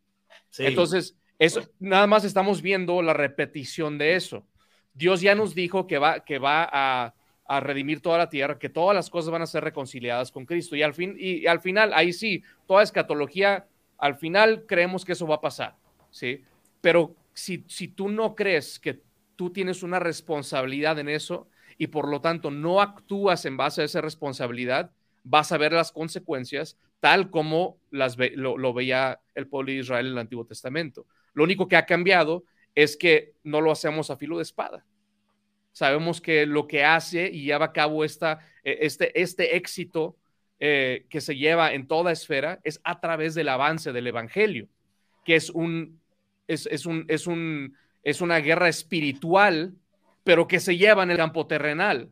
Speaker 3: Entonces, eso, nada más estamos viendo la repetición de eso. Dios ya nos dijo que va, que va a a redimir toda la tierra, que todas las cosas van a ser reconciliadas con Cristo. Y al, fin, y, al final, ahí sí, toda escatología, al final creemos que eso va a pasar, ¿sí? Pero si, tú no crees que tú tienes una responsabilidad en eso y por lo tanto no actúas en base a esa responsabilidad, vas a ver las consecuencias tal como lo, veía el pueblo de Israel en el Antiguo Testamento. Lo único que ha cambiado es que no lo hacemos a filo de espada. Sabemos que lo que hace y lleva a cabo e, este, este éxito eh, que se lleva en toda esfera es a través del avance del Evangelio, que es, un, es, es, un, es, un, es una guerra espiritual, pero que se lleva en el campo terrenal.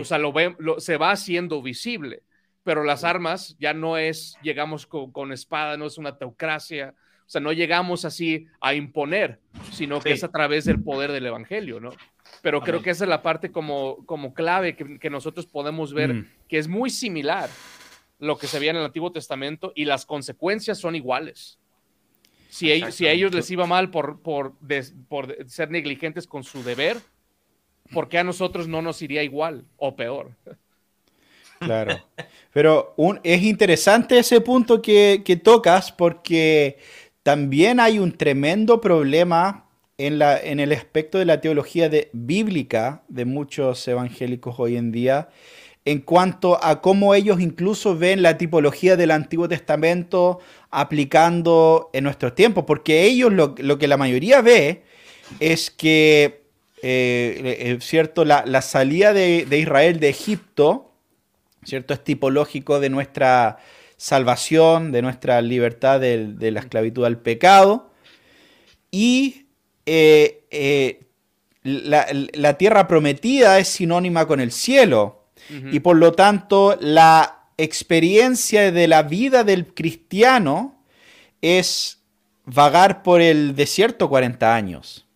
Speaker 3: O sea, lo, se va haciendo visible, pero las armas ya no es, llegamos con, con espada, no es una teocracia, o sea, no llegamos así a imponer, sino que es a través del poder del Evangelio, ¿no? Pero creo que esa es la parte como, como clave que, nosotros podemos ver, mm. que es muy similar lo que se veía en el Antiguo Testamento y las consecuencias son iguales. Si, si a ellos les iba mal por, por, por ser negligentes con su deber, ¿por qué a nosotros no nos iría igual o peor?
Speaker 1: Claro. Pero es interesante ese punto que, tocas porque también hay un tremendo problema en, la, en el aspecto de la teología de, bíblica de muchos evangélicos hoy en día en cuanto a cómo ellos incluso ven la tipología del Antiguo Testamento aplicando en nuestros tiempos, porque ellos lo, que la mayoría ve es que, eh, eh, ¿cierto? La, salida de, de Israel de Egipto, ¿cierto? Es tipológico de nuestra salvación, de nuestra libertad de, la esclavitud al pecado. Y eh, eh, la, tierra prometida es sinónima con el cielo. Y por lo tanto, la experiencia de la vida del cristiano es vagar por el desierto 40 años.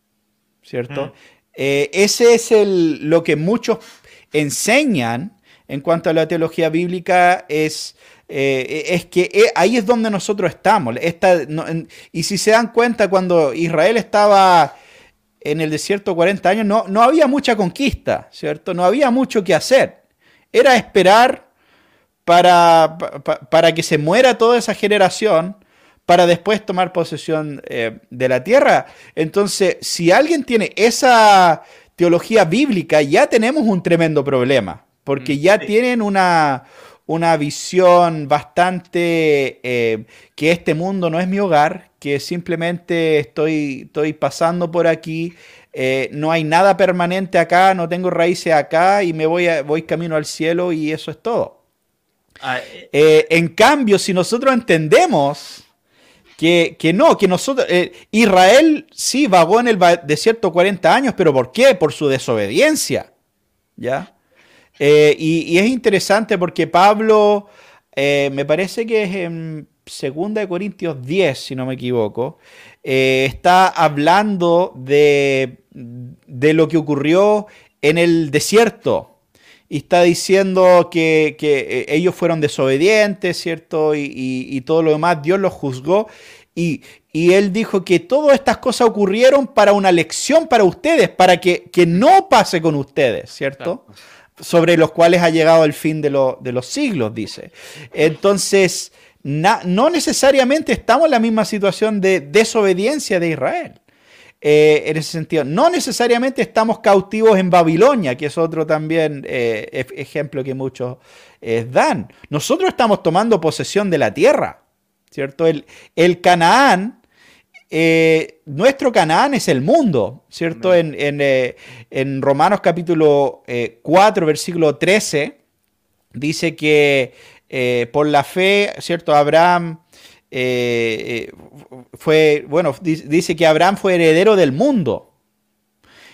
Speaker 1: ¿Cierto? Eh, ese es el, lo que muchos enseñan en cuanto a la teología bíblica es, eh, es que eh, ahí es donde nosotros estamos. y si se dan cuenta, cuando Israel estaba en el desierto 40 años, no, no había mucha conquista, ¿cierto? No había mucho que hacer. Era esperar para, para, que se muera toda esa generación para después tomar posesión eh, de la tierra. Entonces, si alguien tiene esa teología bíblica, ya tenemos un tremendo problema porque mm, ya tienen una, visión bastante eh, que este mundo no es mi hogar, que simplemente estoy, estoy pasando por aquí, eh, no hay nada permanente acá, no tengo raíces acá y me voy, a, voy camino al cielo y eso es todo. Ah, eh, en cambio, si nosotros entendemos que, que no, que nosotros, Israel sí vagó en el desierto 40 años, pero ¿por qué? Por su desobediencia. ¿Ya? Eh, y, es interesante porque Pablo, eh, me parece que es en 2 Corintios 10, si no me equivoco, eh, está hablando de, lo que ocurrió en el desierto. Y está diciendo que, ellos fueron desobedientes, ¿cierto? Y, todo lo demás, Dios los juzgó. Y, él dijo que todas estas cosas ocurrieron para una lección para ustedes, para que, no pase con ustedes, ¿cierto? sobre los cuales ha llegado el fin de, los siglos, dice. Entonces, no necesariamente estamos en la misma situación de desobediencia de Israel. Eh, en ese sentido, no necesariamente estamos cautivos en Babilonia, que es otro también eh, ejemplo que muchos eh, dan. Nosotros estamos tomando posesión de la tierra, ¿cierto? El, el Canaán nuestro Canaán es el mundo, ¿cierto? En, Romanos capítulo 4, eh, versículo 13, dice que por la fe, ¿cierto? Abraham fue, bueno, dice que Abraham fue heredero del mundo.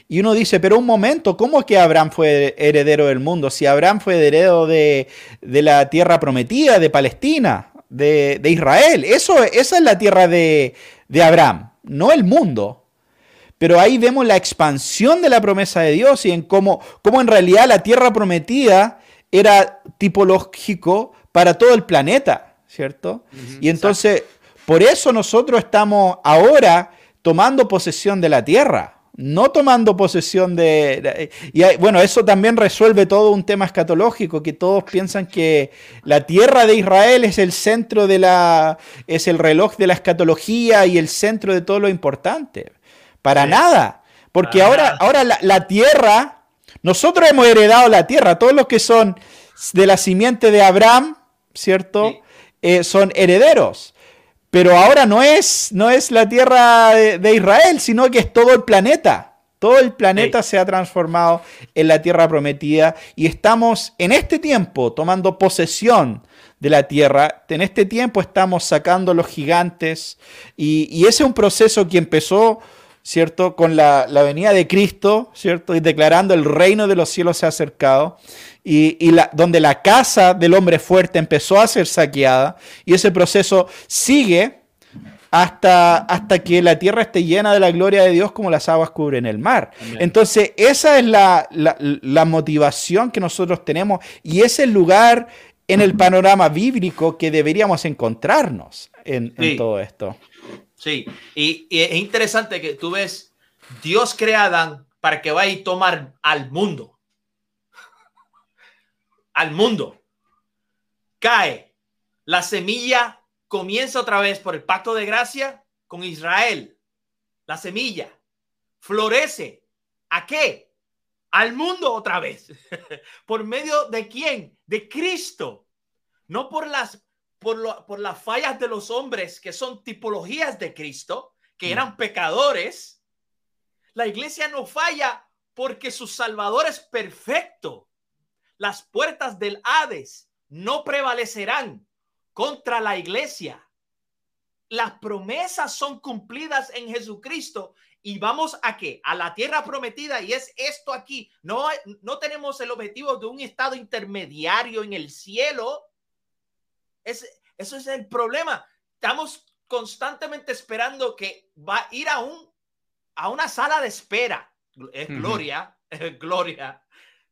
Speaker 1: Y uno dice, pero un momento, ¿cómo es que Abraham fue heredero del mundo? Si Abraham fue heredero de, la tierra prometida, de Palestina, de, Israel. Eso, esa es la tierra de, de Abraham, no el mundo. Pero ahí vemos la expansión de la promesa de Dios y en cómo, cómo en realidad la tierra prometida era tipológico para todo el planeta, ¿cierto? y entonces, por eso nosotros estamos ahora tomando posesión de la tierra no tomando posesión de... Y bueno, eso también resuelve todo un tema escatológico, que todos piensan que la tierra de Israel es el centro de la... es el reloj de la escatología y el centro de todo lo importante. Para nada. Porque ahora, ahora la, tierra, nosotros hemos heredado la tierra, todos los que son de la simiente de Abraham, ¿cierto? Eh, son herederos. Pero ahora no es, no es la tierra de, Israel, sino que es todo el planeta. Todo el planeta se ha transformado en la tierra prometida y estamos en este tiempo tomando posesión de la tierra. En este tiempo estamos sacando los gigantes y, y ese es un proceso que empezó, ¿cierto? Con la, la, venida de Cristo, ¿cierto? Y declarando el reino de los cielos se ha acercado y, la, donde la casa del hombre fuerte empezó a ser saqueada y ese proceso sigue hasta, hasta que la tierra esté llena de la gloria de Dios como las aguas cubren el mar. Entonces, esa es la, motivación que nosotros tenemos y es el lugar en el panorama bíblico que deberíamos encontrarnos en, todo esto.
Speaker 2: Sí, y, es interesante que tú ves, Dios crea a Adán para que vaya y tomar al mundo. al mundo. Cae. La semilla comienza otra vez por el pacto de gracia con Israel. La semilla florece. ¿A qué? Al mundo otra vez. ¿Por medio de quién? De Cristo. No por las, por, por las fallas de los hombres que son tipologías de Cristo, que mm. eran pecadores. La iglesia no falla porque su Salvador es perfecto. Las puertas del Hades no prevalecerán contra la iglesia. Las promesas son cumplidas en Jesucristo y vamos a qué? A la tierra prometida y es esto aquí. No, no tenemos el objetivo de un estado intermediario en el cielo. Es, eso es el problema. Estamos constantemente esperando que va a ir a, un, a una sala de espera. Es gloria, es gloria.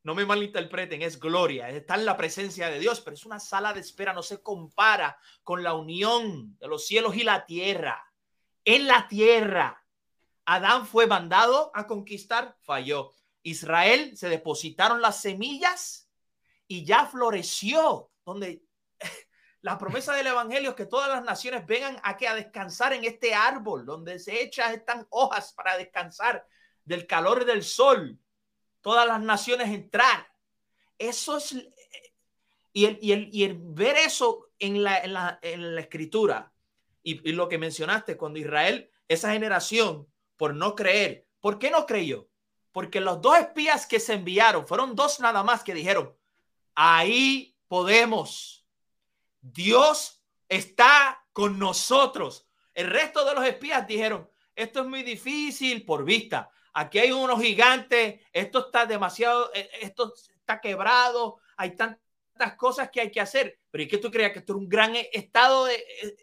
Speaker 2: No me malinterpreten, es gloria. Está en la presencia de Dios, pero es una sala de espera. No se compara con la unión de los cielos y la tierra. En la tierra Adán fue mandado a conquistar, falló. Israel se depositaron las semillas y ya floreció, donde la promesa del evangelio es que todas las naciones vengan aquí a descansar en este árbol, donde se echan estas hojas para descansar del calor del sol. Todas las naciones entrar. Eso es, y el, y el, ver eso en la, en la, en la escritura, y, y lo que mencionaste, cuando Israel, esa generación, por no creer. ¿Por qué no creyó? Porque los dos espías que se enviaron, fueron dos nada más que dijeron, ahí podemos. Dios está con nosotros. El resto de los espías dijeron, esto es muy difícil por vista. Aquí hay unos gigantes, esto está demasiado, eh, esto está quebrado, hay tantas cosas que hay que hacer. Pero ¿y qué tú creías que esto es un gran estado de eh,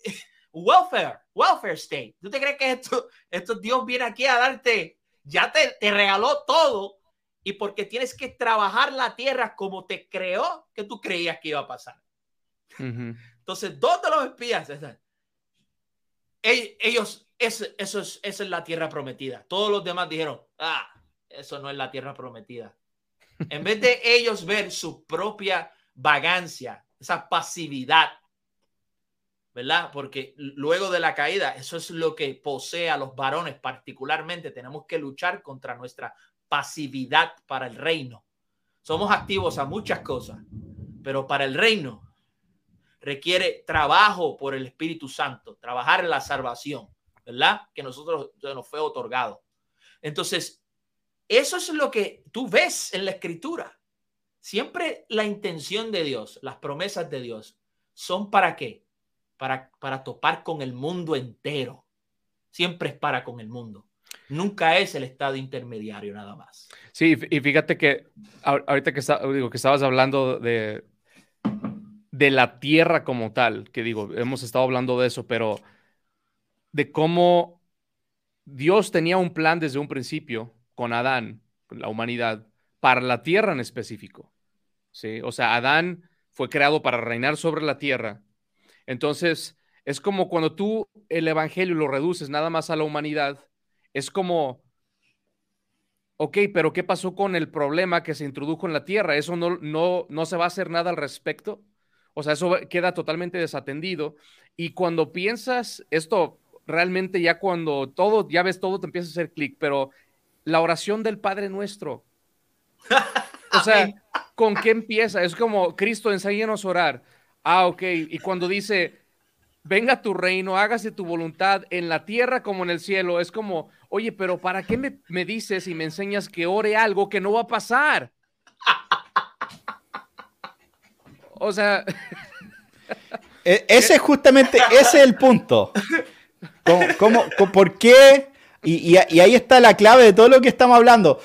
Speaker 2: welfare, welfare state. ¿Tú te crees que esto, esto Dios viene aquí a darte, ya te, te regaló todo y porque tienes que trabajar la tierra como te creó que tú creías que iba a pasar? Entonces, dos de los espías, ellos, eso, eso, es, eso es la tierra prometida. Todos los demás dijeron, ah, eso no es la tierra prometida. En vez de ellos ver su propia vagancia, esa pasividad, ¿verdad? Porque luego de la caída, eso es lo que posee a los varones particularmente. Tenemos que luchar contra nuestra pasividad para el reino. Somos activos a muchas cosas, pero para el reino requiere trabajo por el Espíritu Santo, trabajar en la salvación, ¿verdad? Que nosotros nos fue otorgado. Entonces, eso es lo que tú ves en la escritura. Siempre la intención de Dios, las promesas de Dios, son para qué? para, para topar con el mundo entero. Siempre es para con el mundo. Nunca es el estado intermediario nada más.
Speaker 3: Sí, y fíjate que ahorita que, digo, que estabas hablando de, de la tierra como tal, que digo, hemos estado hablando de eso, pero de cómo Dios tenía un plan desde un principio con Adán, con la humanidad, para la tierra en específico. ¿sí? O sea, Adán fue creado para reinar sobre la tierra entonces, es como cuando tú el Evangelio lo reduces nada más a la humanidad, es como, ok, pero ¿qué pasó con el problema que se introdujo en la tierra? ¿Eso no, no, no se va a hacer nada al respecto? O sea, eso queda totalmente desatendido. Y cuando piensas esto, realmente ya cuando todo, ya ves todo, te empieza a hacer clic, pero la oración del Padre Nuestro. O sea, ¿con qué empieza? Es como, Cristo, enséñanos a orar. Ah, ok. Y cuando dice, venga tu reino, hágase tu voluntad en la tierra como en el cielo, es como, oye, pero ¿para qué me, dices y me enseñas que ore algo que no va a pasar? O sea...
Speaker 1: E, ese es justamente, ese es el punto. ¿Cómo, por qué? Y, ahí está la clave de todo lo que estamos hablando.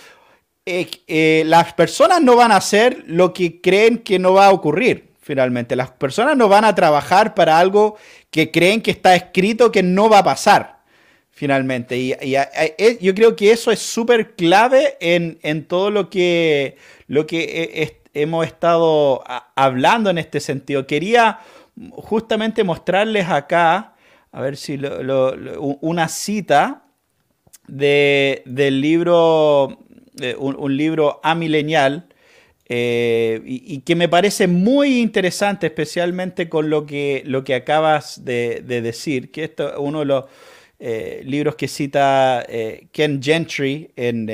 Speaker 1: Eh, eh, las personas no van a hacer lo que creen que no va a ocurrir finalmente. Las personas no van a trabajar para algo que creen que está escrito que no va a pasar, finalmente. Y, yo creo que eso es súper clave en, todo lo que, lo que hemos estado hablando en este sentido. Quería justamente mostrarles acá a ver si una cita de, del libro, un, libro amilenial, eh, y, que me parece muy interesante, especialmente con lo que, lo que acabas de, decir, que esto es uno de los eh, libros que cita eh, Ken Gentry en,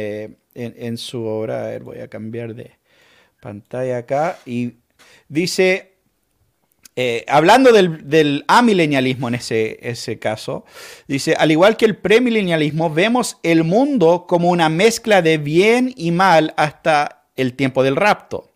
Speaker 1: en, su obra. A ver, voy a cambiar de pantalla acá. Y dice, eh, hablando del, amilenialismo en ese, ese, caso, dice, al igual que el premilenialismo, vemos el mundo como una mezcla de bien y mal hasta el tiempo del rapto.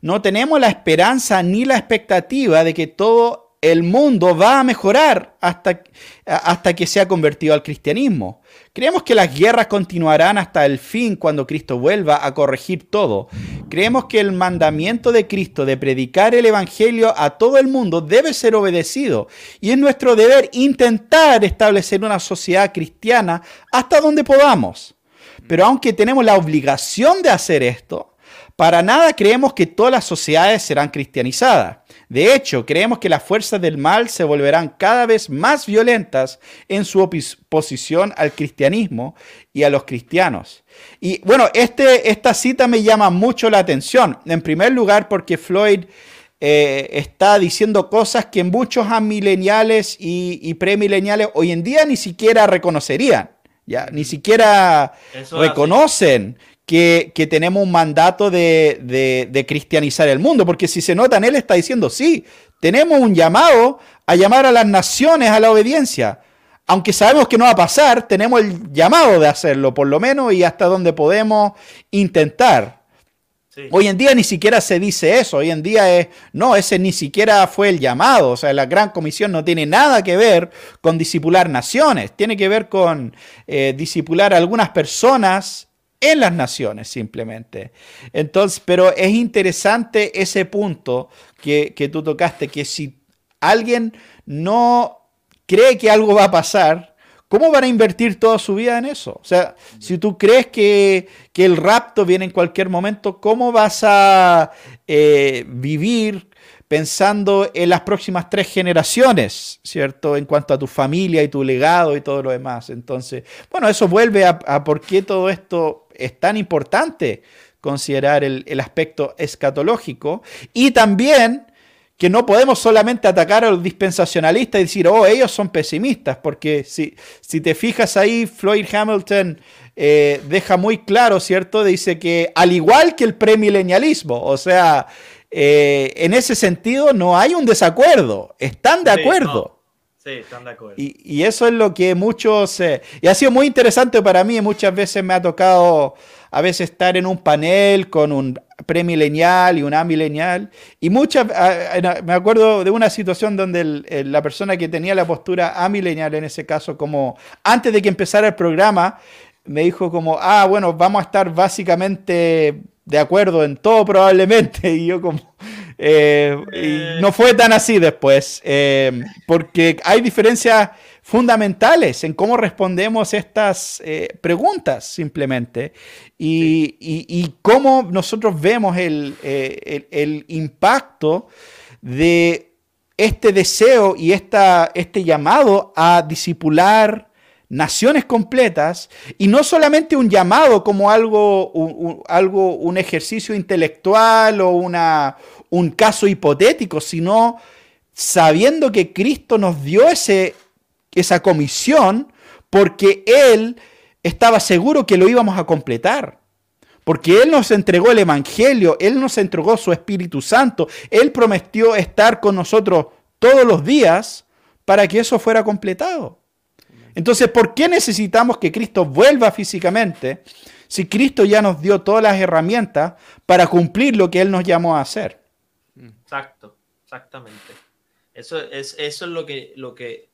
Speaker 1: No tenemos la esperanza ni la expectativa de que todo el mundo va a mejorar hasta, hasta que sea convertido al cristianismo. Creemos que las guerras continuarán hasta el fin cuando Cristo vuelva a corregir todo. Creemos que el mandamiento de Cristo de predicar el Evangelio a todo el mundo debe ser obedecido y es nuestro deber intentar establecer una sociedad cristiana hasta donde podamos. Pero aunque tenemos la obligación de hacer esto, para nada creemos que todas las sociedades serán cristianizadas. De hecho, creemos que las fuerzas del mal se volverán cada vez más violentas en su oposición al cristianismo y a los cristianos. Y bueno, este, esta cita me llama mucho la atención. En primer lugar, porque Floyd eh, está diciendo cosas que muchos amileniales y, y premileniales hoy en día ni siquiera reconocerían. Ya, ni siquiera reconocen que, tenemos un mandato de, cristianizar el mundo, porque si se notan, él está diciendo, sí, tenemos un llamado a llamar a las naciones a la obediencia. Aunque sabemos que no va a pasar, tenemos el llamado de hacerlo, por lo menos, y hasta donde podemos intentar. Hoy en día ni siquiera se dice eso, hoy en día es, no, ese ni siquiera fue el llamado, o sea, la gran comisión no tiene nada que ver con disipular naciones, tiene que ver con eh, disipular a algunas personas en las naciones simplemente. Entonces, pero es interesante ese punto que, tú tocaste, que si alguien no cree que algo va a pasar, ¿cómo van a invertir toda su vida en eso? O sea, si tú crees que, el rapto viene en cualquier momento, ¿cómo vas a eh, vivir pensando en las próximas tres generaciones, ¿cierto? En cuanto a tu familia y tu legado y todo lo demás. Entonces, bueno, eso vuelve a, por qué todo esto es tan importante considerar el, aspecto escatológico y también que no podemos solamente atacar a los dispensacionalistas y decir, oh, ellos son pesimistas, porque si, si te fijas ahí, Floyd Hamilton eh, deja muy claro, ¿cierto? Dice que al igual que el premilenialismo, o sea, eh, en ese sentido no hay un desacuerdo, están de acuerdo.
Speaker 2: Sí, están de acuerdo.
Speaker 1: Y, eso es lo que muchos... Eh, y ha sido muy interesante para mí, muchas veces me ha tocado a veces estar en un panel con un premilenial y un amilenial. Y muchas, me acuerdo de una situación donde la persona que tenía la postura amilenial en ese caso, como antes de que empezara el programa, me dijo como, ah, bueno, vamos a estar básicamente de acuerdo en todo probablemente. Y yo como... Eh, y no fue tan así después, eh, porque hay diferencias fundamentales en cómo respondemos estas eh, preguntas simplemente. Y, y, cómo nosotros vemos el, el, impacto de este deseo y esta, este llamado a disipular naciones completas, y no solamente un llamado como algo, un, algo, un ejercicio intelectual o una, un caso hipotético, sino sabiendo que Cristo nos dio ese, esa comisión porque Él estaba seguro que lo íbamos a completar. Porque Él nos entregó el Evangelio, Él nos entregó su Espíritu Santo, Él prometió estar con nosotros todos los días para que eso fuera completado. Entonces, ¿por qué necesitamos que Cristo vuelva físicamente si Cristo ya nos dio todas las herramientas para cumplir lo que Él nos llamó a hacer?
Speaker 2: Exacto, exactamente. Eso es, eso es lo que, lo que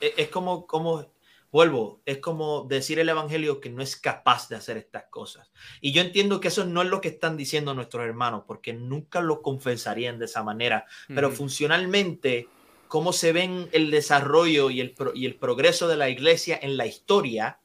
Speaker 2: e, es como, como, vuelvo, es como decir el Evangelio que no es capaz de hacer estas cosas. Y yo entiendo que eso no es lo que están diciendo nuestros hermanos, porque nunca lo confesarían de esa manera, pero funcionalmente cómo se ven el desarrollo y el, y el progreso de la iglesia en la historia,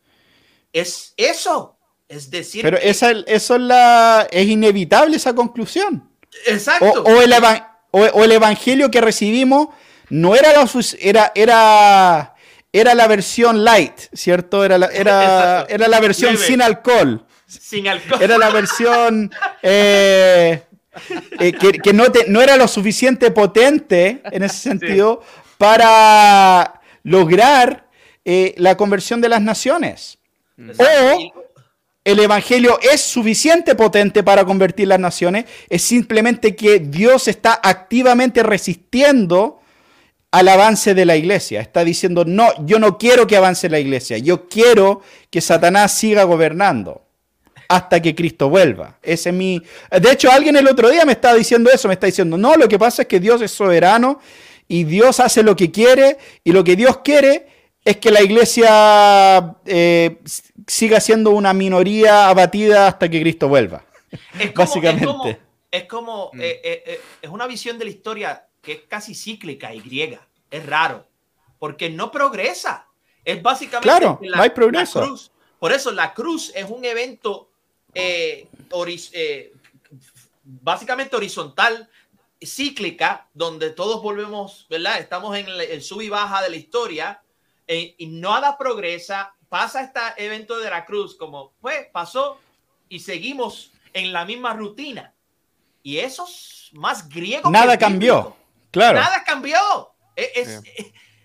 Speaker 2: es eso. Es decir,
Speaker 1: pero esa, eso es, la, es inevitable esa conclusión.
Speaker 2: Exacto.
Speaker 1: O, el, evangelio que recibimos no era, era, era era la versión light, ¿cierto? Era la, era, era la versión sin alcohol.
Speaker 2: Sin alcohol.
Speaker 1: Era la versión eh, eh, que, no, no, era lo suficiente potente en ese sentido para lograr eh, la conversión de las naciones. O el Evangelio es suficiente potente para convertir las naciones, es simplemente que Dios está activamente resistiendo al avance de la iglesia. Está diciendo, no, yo no quiero que avance la iglesia, yo quiero que Satanás siga gobernando hasta que Cristo vuelva. Ese es mi... De hecho, alguien el otro día me estaba diciendo eso, me está diciendo, no, lo que pasa es que Dios es soberano y Dios hace lo que quiere y lo que Dios quiere es que la iglesia eh, siga siendo una minoría abatida hasta que Cristo vuelva.
Speaker 2: Es Básicamente. Es como, mm. eh, eh, es una visión de la historia que es casi cíclica y griega. Es raro, porque no progresa. Es básicamente
Speaker 1: claro, no hay progreso.
Speaker 2: cruz. Por eso la cruz es un evento básicamente horizontal, cíclica, donde todos volvemos, ¿verdad? Estamos en el sub y baja de la historia eh, y nada progresa, pasa este evento de la cruz como, pues, pasó y seguimos en la misma rutina. Y eso es más griego.
Speaker 1: Nada cambió, claro.
Speaker 2: Nada cambió.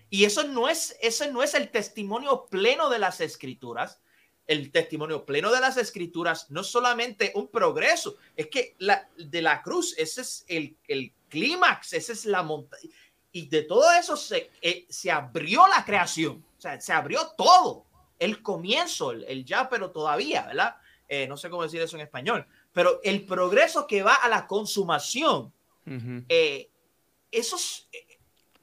Speaker 2: Y eso no, es, eso no es el testimonio pleno de las escrituras. El testimonio pleno de las escrituras no solamente un progreso, es que la, de la cruz, ese es el, el clímax, esa es la montaña y de todo eso se, eh, se abrió la creación, o sea, se abrió todo, el comienzo, el, ya, pero todavía, ¿verdad? Eh, no sé cómo decir eso en español, pero el progreso que va a la consumación, eh, eso, es,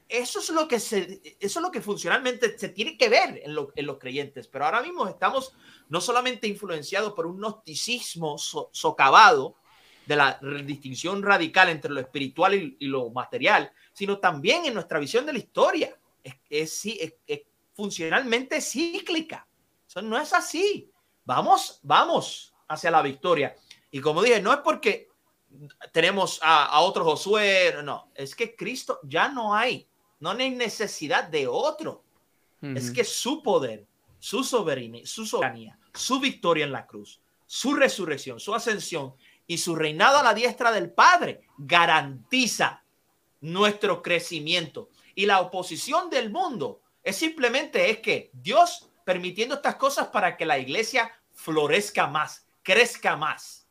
Speaker 2: eso, es lo que eso es lo que funcionalmente se tiene que ver en, los creyentes, pero ahora mismo estamos no solamente influenciados por un gnosticismo socavado, de la distinción radical entre lo espiritual y, lo material, sino también en nuestra visión de la historia. Es, es, funcionalmente cíclica. Eso no es así. Vamos, vamos hacia la victoria. Y como dije, no es porque tenemos a, a otro Josué, no, es que Cristo ya no hay, no hay necesidad de otro. Es que su poder, su soberanía, su soberanía, su victoria en la cruz, su resurrección, su ascensión y su reinado a la diestra del Padre garantiza nuestro crecimiento. Y la oposición del mundo es simplemente es que Dios permitiendo estas cosas para que la iglesia florezca más, crezca más.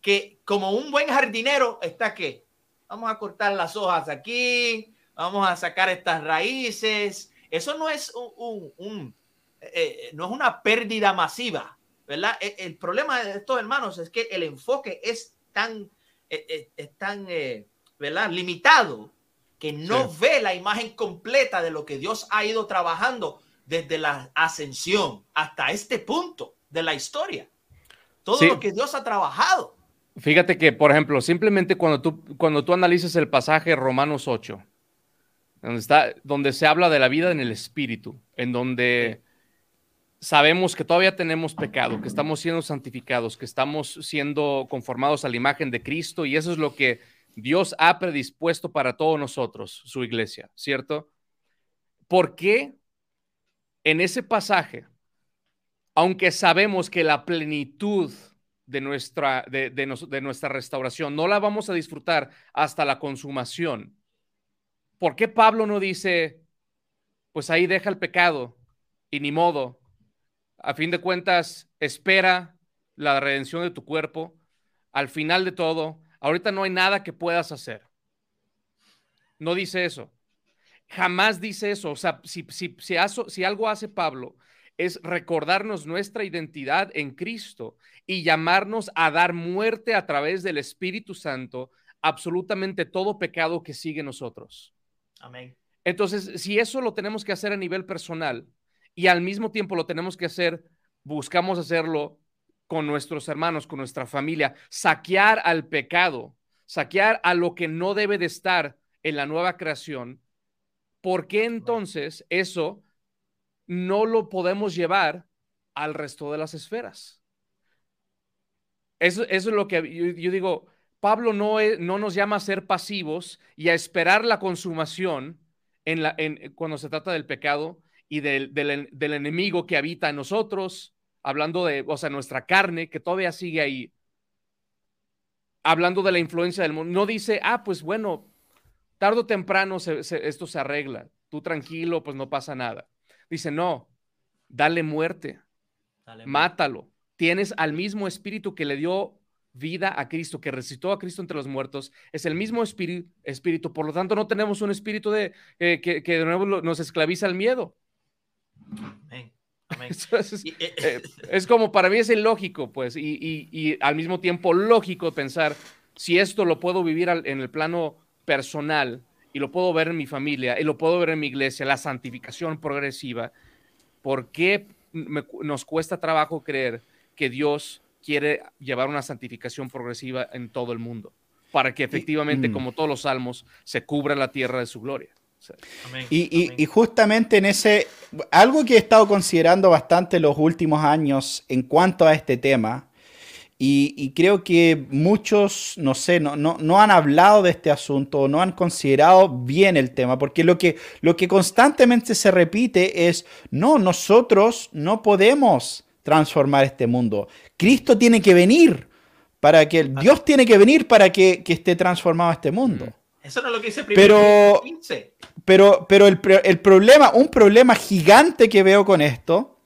Speaker 2: Que como un buen jardinero está que vamos a cortar las hojas aquí, vamos a sacar estas raíces. Eso no es un, eh, eh, no es una pérdida masiva, ¿verdad? E, el, problema de estos hermanos es que el enfoque es tan, eh, es tan, ¿verdad? Limitado que no ve la imagen completa de lo que Dios ha ido trabajando desde la ascensión hasta este punto de la historia. Todo lo que Dios ha trabajado.
Speaker 3: Fíjate que, por ejemplo, simplemente cuando tú, cuando tú analices el pasaje Romanos 8, donde, está, donde se habla de la vida en el espíritu, en donde sabemos que todavía tenemos pecado, que estamos siendo santificados, que estamos siendo conformados a la imagen de Cristo, y eso es lo que Dios ha predispuesto para todos nosotros, su iglesia, ¿cierto? ¿Por qué en ese pasaje, aunque sabemos que la plenitud de nuestra, de, nuestra restauración no la vamos a disfrutar hasta la consumación, ¿por qué Pablo no dice, pues ahí deja el pecado y ni modo? A fin de cuentas, espera la redención de tu cuerpo. Al final de todo, Ahorita no hay nada que puedas hacer. No dice eso. Jamás dice eso. O sea, si, si, si, algo hace Pablo es recordarnos nuestra identidad en Cristo y llamarnos a dar muerte a través del Espíritu Santo absolutamente todo pecado que sigue nosotros.
Speaker 2: Amén.
Speaker 3: Entonces, si eso lo tenemos que hacer a nivel personal y al mismo tiempo lo tenemos que hacer, buscamos hacerlo con nuestros hermanos, con nuestra familia, saquear al pecado, saquear a lo que no debe de estar en la nueva creación, ¿por qué entonces eso no lo podemos llevar al resto de las esferas? Eso, es lo que yo, digo, Pablo no, no, nos llama a ser pasivos y a esperar la consumación en la, en, cuando se trata del pecado y del, del, enemigo que habita en nosotros, hablando de, o sea, nuestra carne, que todavía sigue ahí, hablando de la influencia del mundo, no dice, ah, pues bueno, tarde o temprano esto se arregla, tú tranquilo, pues no pasa nada. Dice, no, dale muerte, mátalo. Tienes al mismo espíritu que le dio vida a Cristo, que resucitó a Cristo entre los muertos, es el mismo espíritu, espíritu. por lo tanto no tenemos un espíritu de, eh, que, de nuevo nos esclaviza el miedo. Amén. Eh, eh, es, como para mí es ilógico, pues, y, al mismo tiempo lógico pensar si esto lo puedo vivir en el plano personal y lo puedo ver en mi familia y lo puedo ver en mi iglesia, la santificación progresiva, ¿por qué nos cuesta trabajo creer que Dios quiere llevar una santificación progresiva en todo el mundo? Para que efectivamente, mm. como todos los salmos, se cubra la tierra de su gloria.
Speaker 1: Y, justamente en ese, algo que he estado considerando bastante los últimos años en cuanto a este tema, y, creo que muchos, no sé, no, no, han hablado de este asunto, no han considerado bien el tema, porque lo que, lo que constantemente se repite es, no, nosotros no podemos transformar este mundo. Cristo tiene que venir para que, Dios tiene que venir para que, que esté transformado este mundo.
Speaker 2: Eso no es lo que dice
Speaker 1: primero. Pero, pero, pero el, el, problema, un problema gigante que veo con esto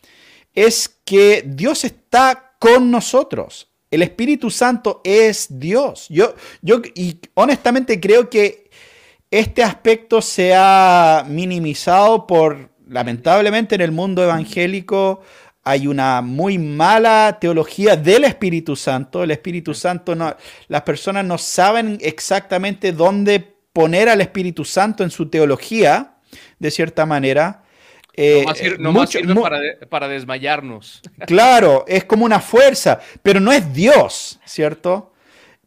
Speaker 1: es que Dios está con nosotros. El Espíritu Santo es Dios. Yo, yo y honestamente creo que este aspecto se ha minimizado por, lamentablemente en el mundo evangélico, hay una muy mala teología del Espíritu Santo. El Espíritu Santo no, las personas no saben exactamente dónde poner al Espíritu Santo en su teología, de cierta manera.
Speaker 3: Eh, no más, para, desmayarnos.
Speaker 1: Claro, es como una fuerza, pero no es Dios, ¿cierto?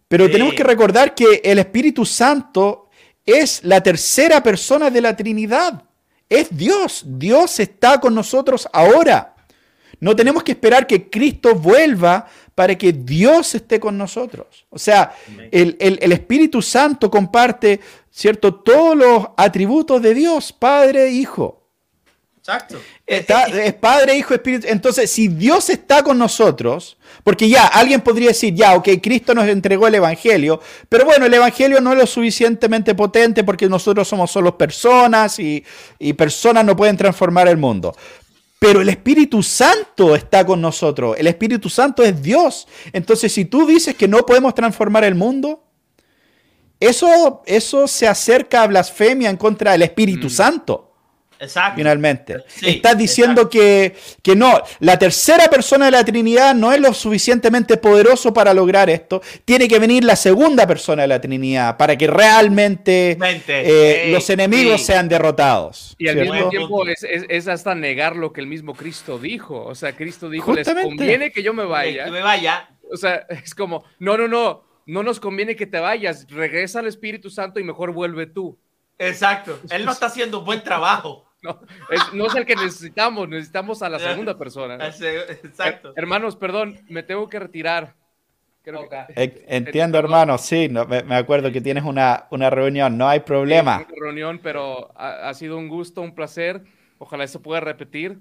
Speaker 1: Pero tenemos que recordar que el Espíritu Santo es la tercera persona de la Trinidad. Es Dios. Dios está con nosotros ahora. No tenemos que esperar que Cristo vuelva para que Dios esté con nosotros. O sea, el, Espíritu Santo comparte, ¿cierto? Todos los atributos de Dios, Padre, Hijo. Exacto. es Padre, Hijo, Espíritu. Entonces, si Dios está con nosotros, porque ya alguien podría decir, ya, ok, Cristo nos entregó el Evangelio, pero bueno, el Evangelio no es lo suficientemente potente porque nosotros somos solo personas y, y personas no pueden transformar el mundo. Pero el Espíritu Santo está con nosotros. El Espíritu Santo es Dios. Entonces, si tú dices que no podemos transformar el mundo, eso, eso se acerca a blasfemia en contra del Espíritu mm. Santo. Exacto. Finalmente. Estás diciendo que, que, no, la tercera persona de la Trinidad no es lo suficientemente poderoso para lograr esto. Tiene que venir la segunda persona de la Trinidad para que realmente eh, los enemigos sean derrotados.
Speaker 3: Y al mismo tiempo es, es, hasta negar lo que el mismo Cristo dijo. O sea, Cristo dijo, les conviene que yo me vaya.
Speaker 2: Que me vaya.
Speaker 3: O sea, es como, no, no, no, no nos conviene que te vayas. Regresa al Espíritu Santo y mejor vuelve tú.
Speaker 2: Exacto. Él no está haciendo un buen trabajo.
Speaker 3: No es, no es el que necesitamos, necesitamos a la segunda persona. Exacto. hermanos, perdón, me tengo que retirar.
Speaker 1: Entiendo, hermano, sí, me, acuerdo que tienes una, una reunión, no hay problema.
Speaker 3: una reunión, pero ha, sido un gusto, un placer. Ojalá eso pueda repetir.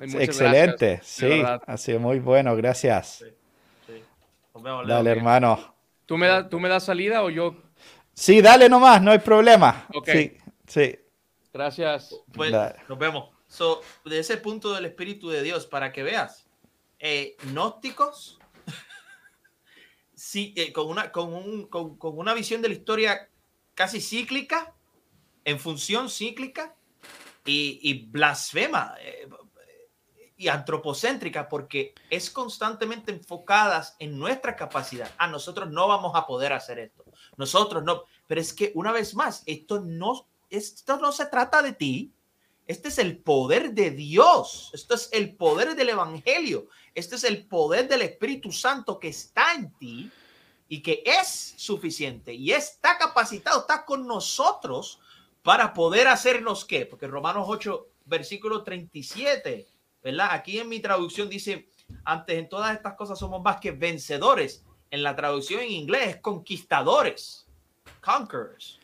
Speaker 1: Excelente, sí, ha sido muy bueno, gracias. Dale, hermano.
Speaker 3: ¿Tú me, ¿Tú me das salida o yo?
Speaker 1: Sí, dale nomás, no hay problema. Sí, sí.
Speaker 3: Gracias.
Speaker 2: Pues, nos vemos. So, de ese punto del Espíritu de Dios, para que veas, eh, gnósticos, sí, eh, con, una, con, un, con, con, una visión de la historia casi cíclica, en función cíclica, y, y blasfema eh, y antropocéntrica, porque es constantemente enfocadas en nuestra capacidad. A nosotros no vamos a poder hacer esto. Nosotros no. Pero es que, una vez más, esto no esto no se trata de ti. Este es el poder de Dios. Esto es el poder del Evangelio. Este es el poder del Espíritu Santo que está en ti y que es suficiente y está capacitado, está con nosotros para poder hacernos qué. Porque Romanos 8, versículo 37, ¿verdad? Aquí en mi traducción dice, antes en todas estas cosas somos más que vencedores. En la traducción en inglés, conquistadores, conquerors.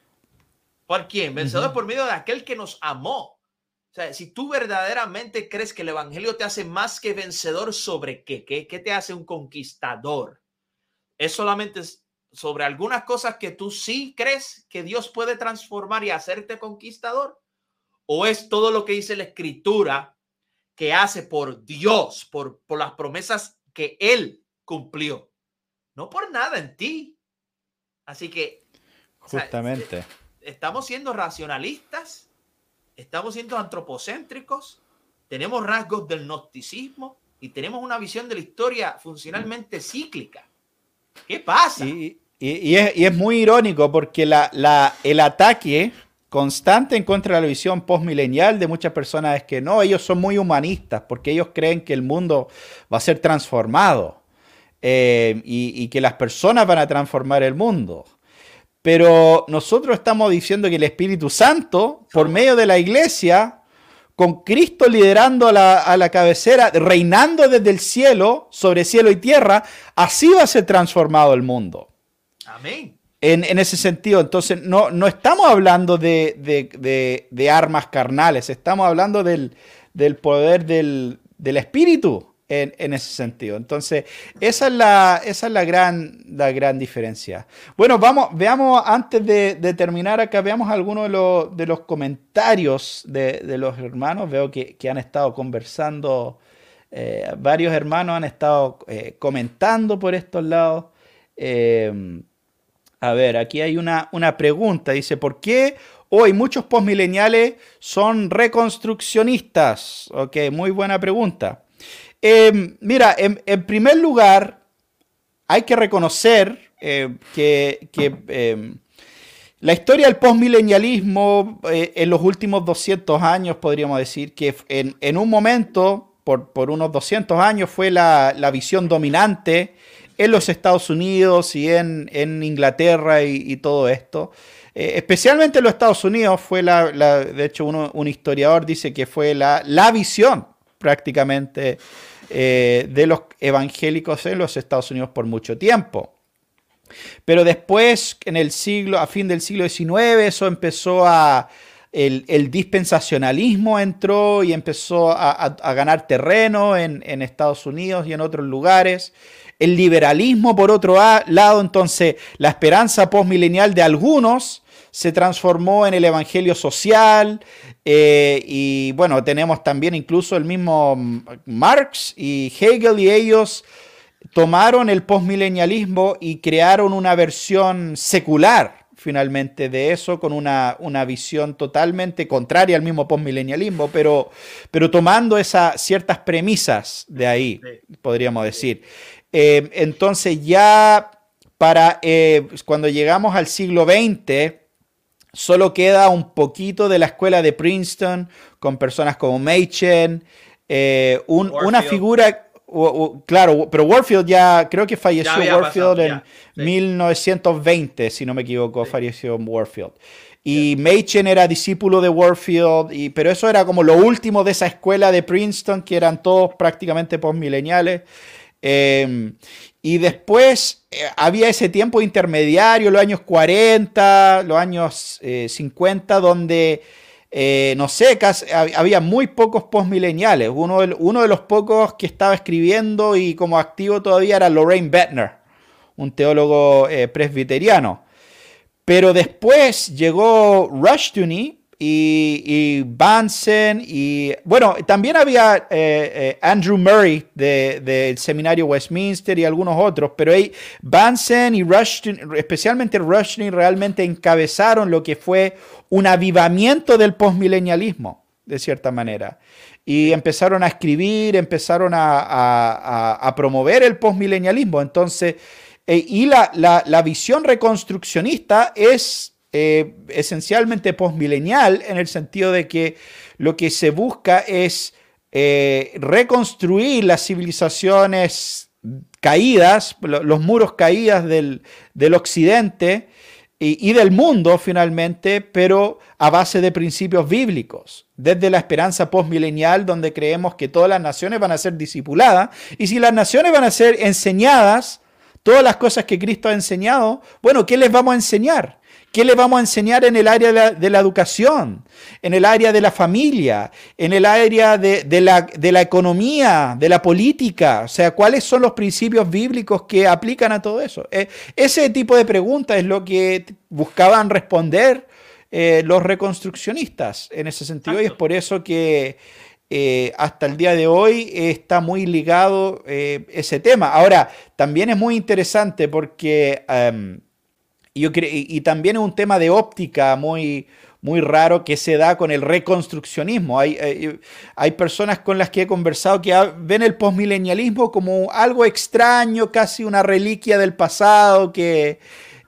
Speaker 2: ¿Por quién? Vencedor por medio de aquel que nos amó. O sea, si tú verdaderamente crees que el Evangelio te hace más que vencedor, ¿sobre qué? ¿Qué, qué te hace un conquistador? ¿Es solamente sobre algunas cosas que tú sí crees que Dios puede transformar y hacerte conquistador? ¿O es todo lo que dice la escritura que hace por Dios, por, por las promesas que Él cumplió? No por nada en ti. Así que...
Speaker 1: Justamente.
Speaker 2: Estamos siendo racionalistas estamos siendo antropocéntricos, tenemos rasgos del gnosticismo y tenemos una visión de la historia funcionalmente cíclica. ¿Qué pasa?
Speaker 1: Y, es, muy irónico porque el ataque constante en contra de la visión postmilenial de muchas personas es que no, ellos son muy humanistas porque ellos creen que el mundo va a ser transformado eh, y que las personas van a transformar el mundo. Pero nosotros estamos diciendo que el Espíritu Santo, por medio de la iglesia, con Cristo liderando a la, cabecera, reinando desde el cielo, sobre cielo y tierra, así va a ser transformado el mundo.
Speaker 2: Amén.
Speaker 1: En, ese sentido, entonces no, no estamos hablando de, armas carnales, estamos hablando del, poder del, del Espíritu en, ese sentido. Entonces, esa es la, esa es la, gran, la gran diferencia. Bueno, vamos, veamos, antes de, terminar acá, veamos algunos de, los, de los comentarios de, los hermanos. Veo que, han estado conversando, eh, varios hermanos han estado eh, comentando por estos lados. Eh, a ver, aquí hay una, una pregunta. Dice, ¿por qué hoy muchos postmileniales son reconstruccionistas? Ok, muy buena pregunta. Em, mira, en, primer lugar, hay que reconocer eh, que, em, la historia del postmilenialismo eh, en los últimos 200 años, podríamos decir que en, un momento, por, unos 200 años, fue la, visión dominante en los Estados Unidos y en, Inglaterra y, todo esto. Eh, especialmente en los Estados Unidos fue la, de hecho un historiador dice que fue la, la visión prácticamente eh, de los evangélicos en los Estados Unidos por mucho tiempo. Pero después, en el siglo, a fin del siglo XIX, eso empezó a, el, dispensacionalismo entró y empezó a, ganar terreno en, en, Estados Unidos y en otros lugares. El liberalismo, por otro lado, entonces, la esperanza postmilenial de algunos se transformó en el evangelio social eh, y bueno, tenemos también incluso el mismo Marx y Hegel y ellos tomaron el postmilenialismo y crearon una versión secular finalmente de eso, con una, visión totalmente contraria al mismo postmilenialismo, pero, pero tomando esas ciertas premisas de ahí, podríamos decir. Eh, entonces ya para eh, cuando llegamos al siglo XX, Solo queda un poquito de la escuela de Princeton con personas como Machen, eh, una figura, claro, pero Warfield ya, creo que falleció Warfield en 1920, si no me equivoco, falleció Warfield. Y Machen era discípulo de Warfield, y, pero eso era como lo último de esa escuela de Princeton, que eran todos prácticamente postmileniales. Eh, y después eh, había ese tiempo intermediario, los años 40, los años 50, eh, donde, eh, no sé, había muy pocos postmileniales. Uno, de los pocos que estaba escribiendo y como activo todavía era Lorraine Bettner, un teólogo presbiteriano. Pero después llegó Rushdoony y, Bansen y bueno, también había eh, eh, Andrew Murray del seminario Westminster y algunos otros, pero ahí Bansen y Rushton, especialmente Rushton, realmente encabezaron lo que fue un avivamiento del postmilenialismo, de cierta manera. Y empezaron a escribir, empezaron a, promover el postmilenialismo. Entonces, eh, y la, la visión reconstruccionista es eh, esencialmente postmilenial en el sentido de que lo que se busca es eh, reconstruir las civilizaciones caídas, los muros caídas del, occidente y, del mundo finalmente, pero a base de principios bíblicos, desde la esperanza postmilenial donde creemos que todas las naciones van a ser discipuladas y si las naciones van a ser enseñadas, todas las cosas que Cristo ha enseñado, bueno, ¿qué les vamos a enseñar? ¿Qué le vamos a enseñar en el área de la, educación, en el área de la familia, en el área de, la, de, la, economía, de la política? O sea, ¿cuáles son los principios bíblicos que aplican a todo eso? Eh, ese tipo de preguntas es lo que buscaban responder eh, los reconstruccionistas en ese sentido y es por eso que eh, hasta el día de hoy está muy ligado ese tema. Ahora, también es muy interesante porque em, yo y también es un tema de óptica muy, muy raro que se da con el reconstruccionismo. Hay, hay, personas con las que he conversado que ven el postmilenialismo como algo extraño, casi una reliquia del pasado que...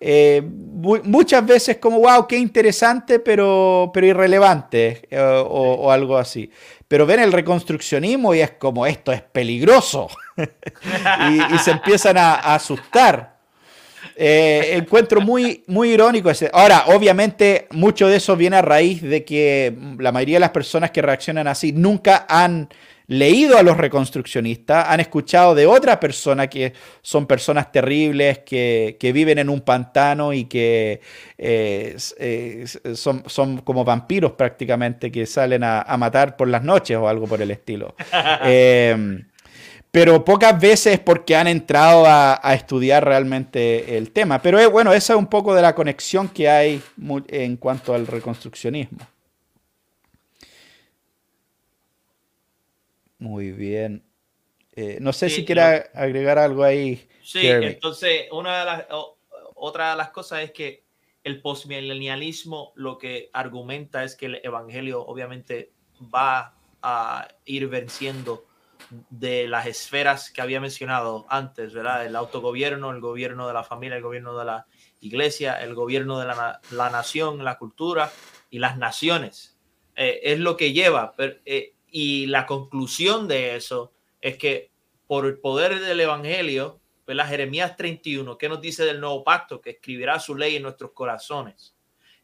Speaker 1: Eh, muchas veces como, wow, qué interesante, pero, pero irrelevante o, algo así pero ven el reconstruccionismo y es como esto es peligroso y, se empiezan a, asustar. Eh, encuentro muy, muy irónico ese. Ahora, obviamente, mucho de eso viene a raíz de que la mayoría de las personas que reaccionan así nunca han leído a los reconstruccionistas, han escuchado de otra persona que son personas terribles, que, viven en un pantano y que eh, eh, son, son, como vampiros prácticamente, que salen a, matar por las noches o algo por el estilo. Eh, pero pocas veces porque han entrado a, a, estudiar realmente el tema. Pero bueno, esa es un poco de la conexión que hay en cuanto al reconstruccionismo. Muy bien. Eh, no sé si quiera agregar algo ahí.
Speaker 2: Sí, entonces una de las, otra de las cosas es que el postmilenialismo lo que argumenta es que el evangelio obviamente va a ir venciendo de las esferas que había mencionado antes, ¿verdad? El autogobierno, el gobierno de la familia, el gobierno de la iglesia, el gobierno de la, la nación, la cultura y las naciones. Eh, es lo que lleva. Pero, eh, y la conclusión de eso es que por el poder del Evangelio, la Jeremías 31, ¿qué nos dice del nuevo pacto? Que escribirá su ley en nuestros corazones.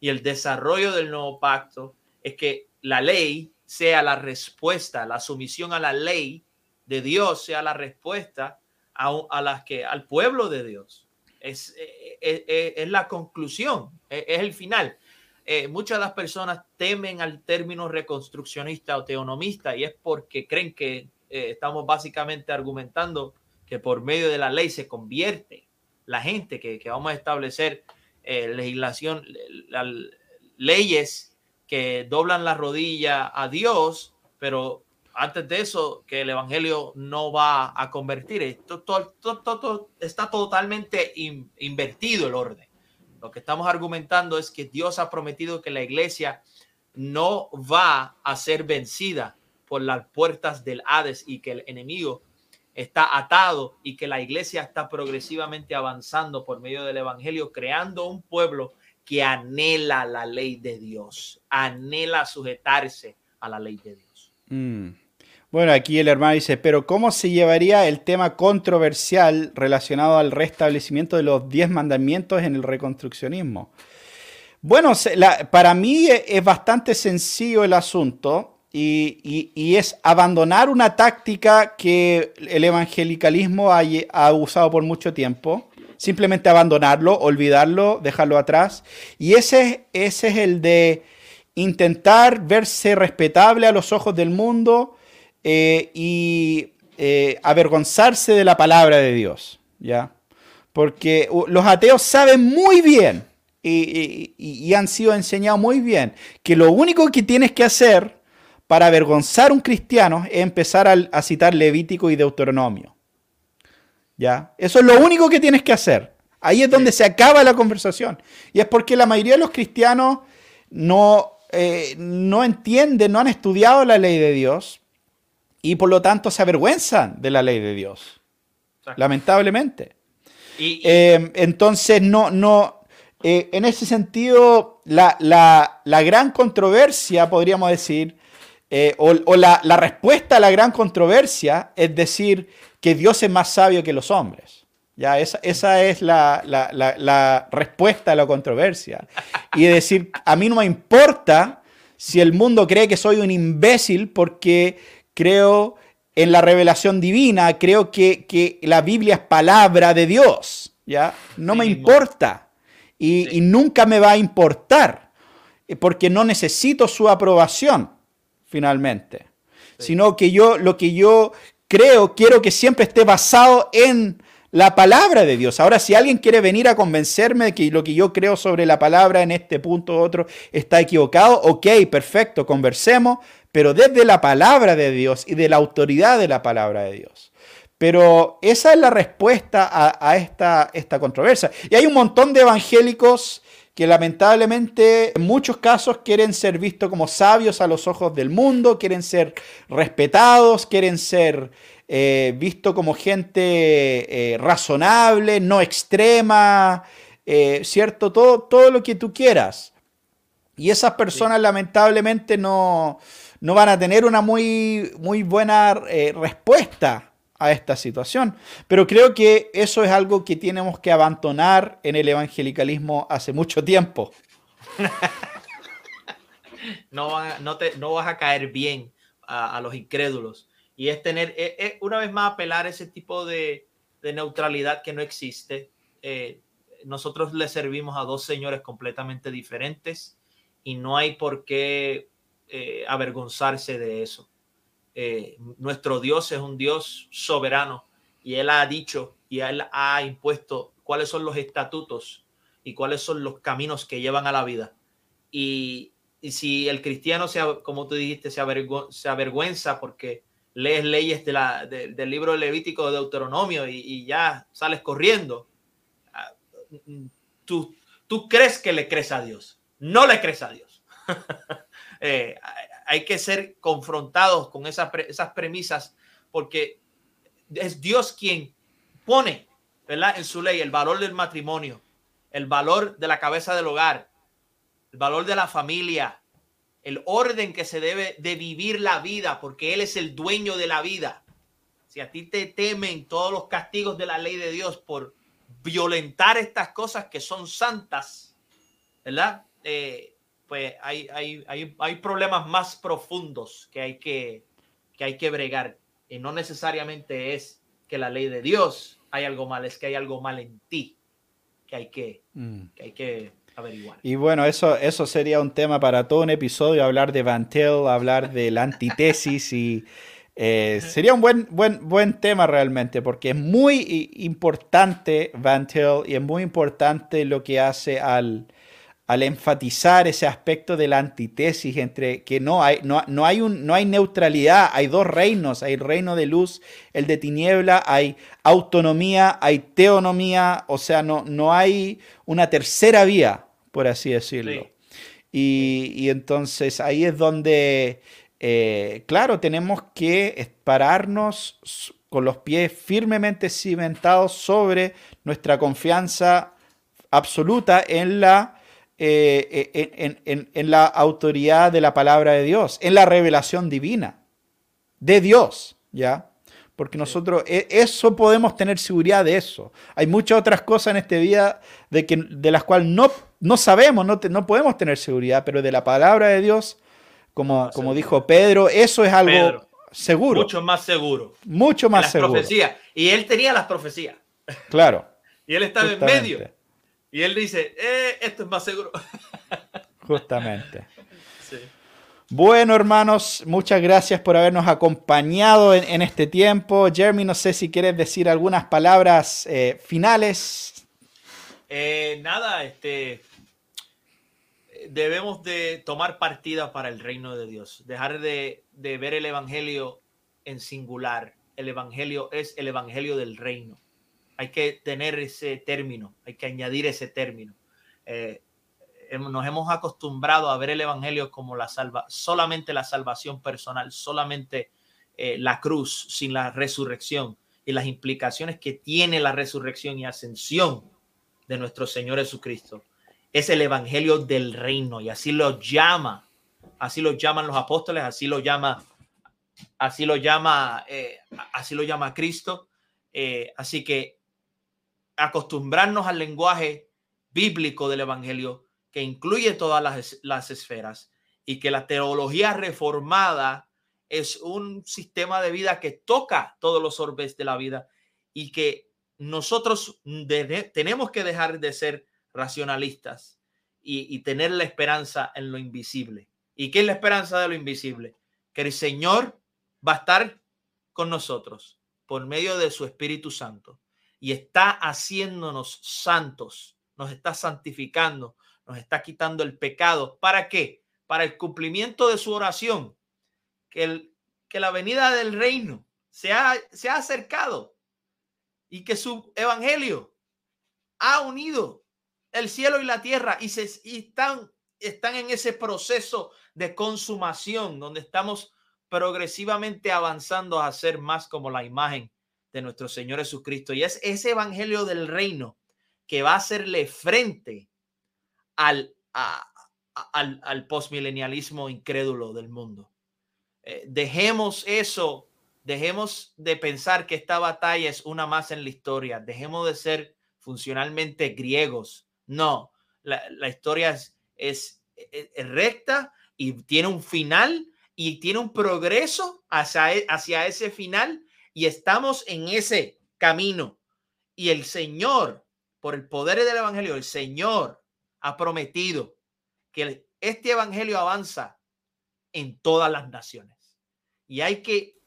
Speaker 2: Y el desarrollo del nuevo pacto es que la ley sea la respuesta, la sumisión a la ley de Dios sea la respuesta a, las que al pueblo de Dios. Es, es, es la conclusión, es, el final. Eh, muchas de las personas temen al término reconstruccionista o teonomista y es porque creen que eh, estamos básicamente argumentando que por medio de la ley se convierte la gente, que, vamos a establecer eh, legislación, leyes que doblan la rodilla a Dios, pero antes de eso, que el Evangelio no va a convertir. Esto, todo, está totalmente invertido el orden. Lo que estamos argumentando es que Dios ha prometido que la iglesia no va a ser vencida por las puertas del Hades y que el enemigo está atado y que la iglesia está progresivamente avanzando por medio del Evangelio, creando un pueblo que anhela la ley de Dios, anhela sujetarse a la ley de Dios.
Speaker 1: Mm. Bueno, aquí el hermano dice, pero ¿cómo se llevaría el tema controversial relacionado al restablecimiento de los diez mandamientos en el reconstruccionismo? Bueno, para mí e, es bastante sencillo el asunto y, es abandonar una táctica que el evangelicalismo ha, usado por mucho tiempo, simplemente abandonarlo, olvidarlo, dejarlo atrás. Y ese es el de intentar verse respetable a los ojos del mundo, eh, y eh, avergonzarse de la palabra de Dios, ¿ya? Porque los ateos saben muy bien y, han sido enseñados muy bien que lo único que tienes que hacer para avergonzar a un cristiano es empezar a, citar Levítico y Deuteronomio. ¿Ya? Eso es lo único que tienes que hacer. Ahí es donde se acaba la conversación. Y es porque la mayoría de los cristianos no, eh, no entienden, no han estudiado la ley de Dios, y por lo tanto se avergüenzan de la ley de Dios. Lamentablemente. Eh, entonces, no, no, eh, en ese sentido, la, gran controversia, podríamos decir, eh, o, la, respuesta a la gran controversia es decir que Dios es más sabio que los hombres. Ya, esa, esa es la, la, respuesta a la controversia. Y decir, a mí no me importa si el mundo cree que soy un imbécil porque creo en la revelación divina, creo que, la Biblia es palabra de Dios, ¿ya? No me importa. y, nunca me va a importar, eh, porque no necesito su aprobación, finalmente. Sino que yo, lo que yo creo, quiero que siempre esté basado en la palabra de Dios. Ahora, si alguien quiere venir a convencerme de que lo que yo creo sobre la palabra en este punto u otro está equivocado, ok, perfecto, conversemos, pero desde la palabra de Dios y de la autoridad de la palabra de Dios. Pero esa es la respuesta a, esta, esta controversia. Y hay un montón de evangélicos que lamentablemente en muchos casos quieren ser vistos como sabios a los ojos del mundo, quieren ser respetados, quieren ser eh, vistos como gente eh, razonable, no extrema, eh, ¿cierto? Todo, todo lo que tú quieras. Y esas personas lamentablemente no, no, van a tener una muy, muy buena respuesta a esta situación. Pero creo que eso es algo que tenemos que abandonar en el evangelicalismo hace mucho tiempo.
Speaker 2: no, no, te, no vas a caer bien a, los incrédulos. Y es tener, es, es, una vez más, apelar ese tipo de, neutralidad que no existe. Eh, nosotros le servimos a dos señores completamente diferentes y no hay por qué eh, avergonzarse de eso. Eh, nuestro Dios es un Dios soberano y Él ha dicho y Él ha impuesto cuáles son los estatutos y cuáles son los caminos que llevan a la vida. Y, si el cristiano, sea, como tú dijiste, se, avergüenza porque lees leyes de la, del libro Levítico de Deuteronomio y, ya sales corriendo, ah, tú, tú crees que le crees a Dios. No le crees a Dios. eh, hay que ser confrontados con esas, esas premisas porque es Dios quien pone, ¿verdad? En su ley el valor del matrimonio, el valor de la cabeza del hogar, el valor de la familia, el orden que se debe de vivir la vida, porque Él es el dueño de la vida. Si a ti te temen todos los castigos de la ley de Dios por violentar estas cosas que son santas, ¿verdad? Eh, pues hay, hay, hay, hay, problemas más profundos que hay que, que hay que bregar. Y no necesariamente es que la ley de Dios hay algo mal, es que hay algo mal en ti que hay que, mm. que, hay que averiguar.
Speaker 1: Y bueno, eso, eso sería un tema para todo un episodio, hablar de Van Til, hablar de la antitesis y eh, sería un buen, buen, buen tema realmente, porque es muy importante Van Til y es muy importante lo que hace al, al enfatizar ese aspecto de la antitesis entre que no hay, no, no, hay un, no hay neutralidad, hay dos reinos, hay el reino de luz, el de tiniebla, hay autonomía, hay teonomía, o sea, no, no hay una tercera vía, por así decirlo. Y, entonces ahí es donde, eh, claro, tenemos que pararnos con los pies firmemente cimentados sobre nuestra confianza absoluta en la eh, eh, en, la autoridad de la palabra de Dios, en la revelación divina de Dios, ¿ya? Porque nosotros, e, eso podemos tener seguridad de eso. Hay muchas otras cosas en este vida de, que, de las cuales no, no sabemos, no, no podemos tener seguridad, pero de la palabra de Dios, como, como dijo Pedro, eso es algo seguro.
Speaker 2: Mucho más seguro.
Speaker 1: Mucho más seguro.
Speaker 2: Y él tenía las profecías.
Speaker 1: Claro.
Speaker 2: y él estaba en medio. Y él dice, eh, esto es más seguro.
Speaker 1: Justamente. Bueno, hermanos, muchas gracias por habernos acompañado en, este tiempo. Jeremy, no sé si quieres decir algunas palabras eh, finales.
Speaker 2: Eh, nada, este, debemos de tomar partida para el reino de Dios, dejar de, de ver el Evangelio en singular. El Evangelio es el Evangelio del reino hay que tener ese término, hay que añadir ese término. Eh, nos hemos acostumbrado a ver el Evangelio como la salva, solamente la salvación personal, solamente eh, la cruz sin la resurrección y las implicaciones que tiene la resurrección y ascensión de nuestro Señor Jesucristo. Es el Evangelio del reino y así lo llama, así lo llaman los apóstoles, así lo llama, así lo llama, eh, así lo llama Cristo. así que acostumbrarnos al lenguaje bíblico del Evangelio que incluye todas las, esferas y que la teología reformada es un sistema de vida que toca todos los orbes de la vida y que nosotros tenemos que dejar de ser racionalistas y, tener la esperanza en lo invisible. ¿Y qué es la esperanza de lo invisible? Que el Señor va a estar con nosotros por medio de su Espíritu Santo y está haciéndonos santos, nos está santificando, nos está quitando el pecado. ¿Para qué? Para el cumplimiento de su oración, que, el, que la venida del reino se ha, acercado y que su evangelio ha unido el cielo y la tierra y, se, están, están en ese proceso de consumación donde estamos progresivamente avanzando a ser más como la imagen nuestro Señor Jesucristo. Y es ese evangelio del reino que va a hacerle frente al, al, al postmilenialismo incrédulo del mundo. Eh, dejemos eso, dejemos de pensar que esta batalla es una más en la historia, dejemos de ser funcionalmente griegos no, la, historia es, recta y tiene un final y tiene un progreso hacia, e, hacia ese final y estamos en ese camino. Y el Señor, por el poder del Evangelio, el Señor ha prometido que este Evangelio avanza en todas las naciones. Y hay que,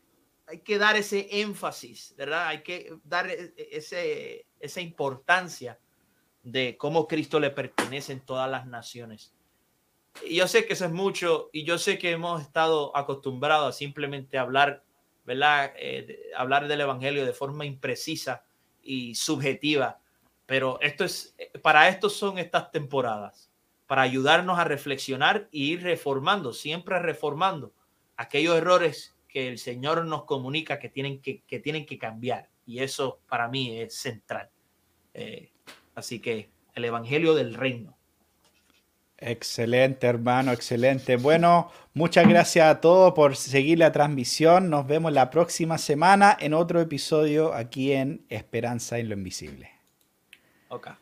Speaker 2: hay que dar ese énfasis, ¿verdad? Hay que dar e, e, ese, esa importancia de cómo Cristo le pertenece en todas las naciones. Yo sé que eso es mucho y yo sé que hemos estado acostumbrados a simplemente hablar, ¿verdad? Eh, hablar del Evangelio de forma imprecisa y subjetiva, pero esto es, para esto son estas temporadas, para ayudarnos a reflexionar y ir reformando, siempre reformando aquellos errores que el Señor nos comunica que tienen que, que tienen que cambiar. Y eso para mí es central. Eh, Así que el Evangelio del Reino.
Speaker 1: Excelente, hermano, excelente. Bueno, muchas gracias a todos por seguir la transmisión. Nos vemos la próxima semana en otro episodio aquí en Esperanza en lo Invisible.
Speaker 2: Okay.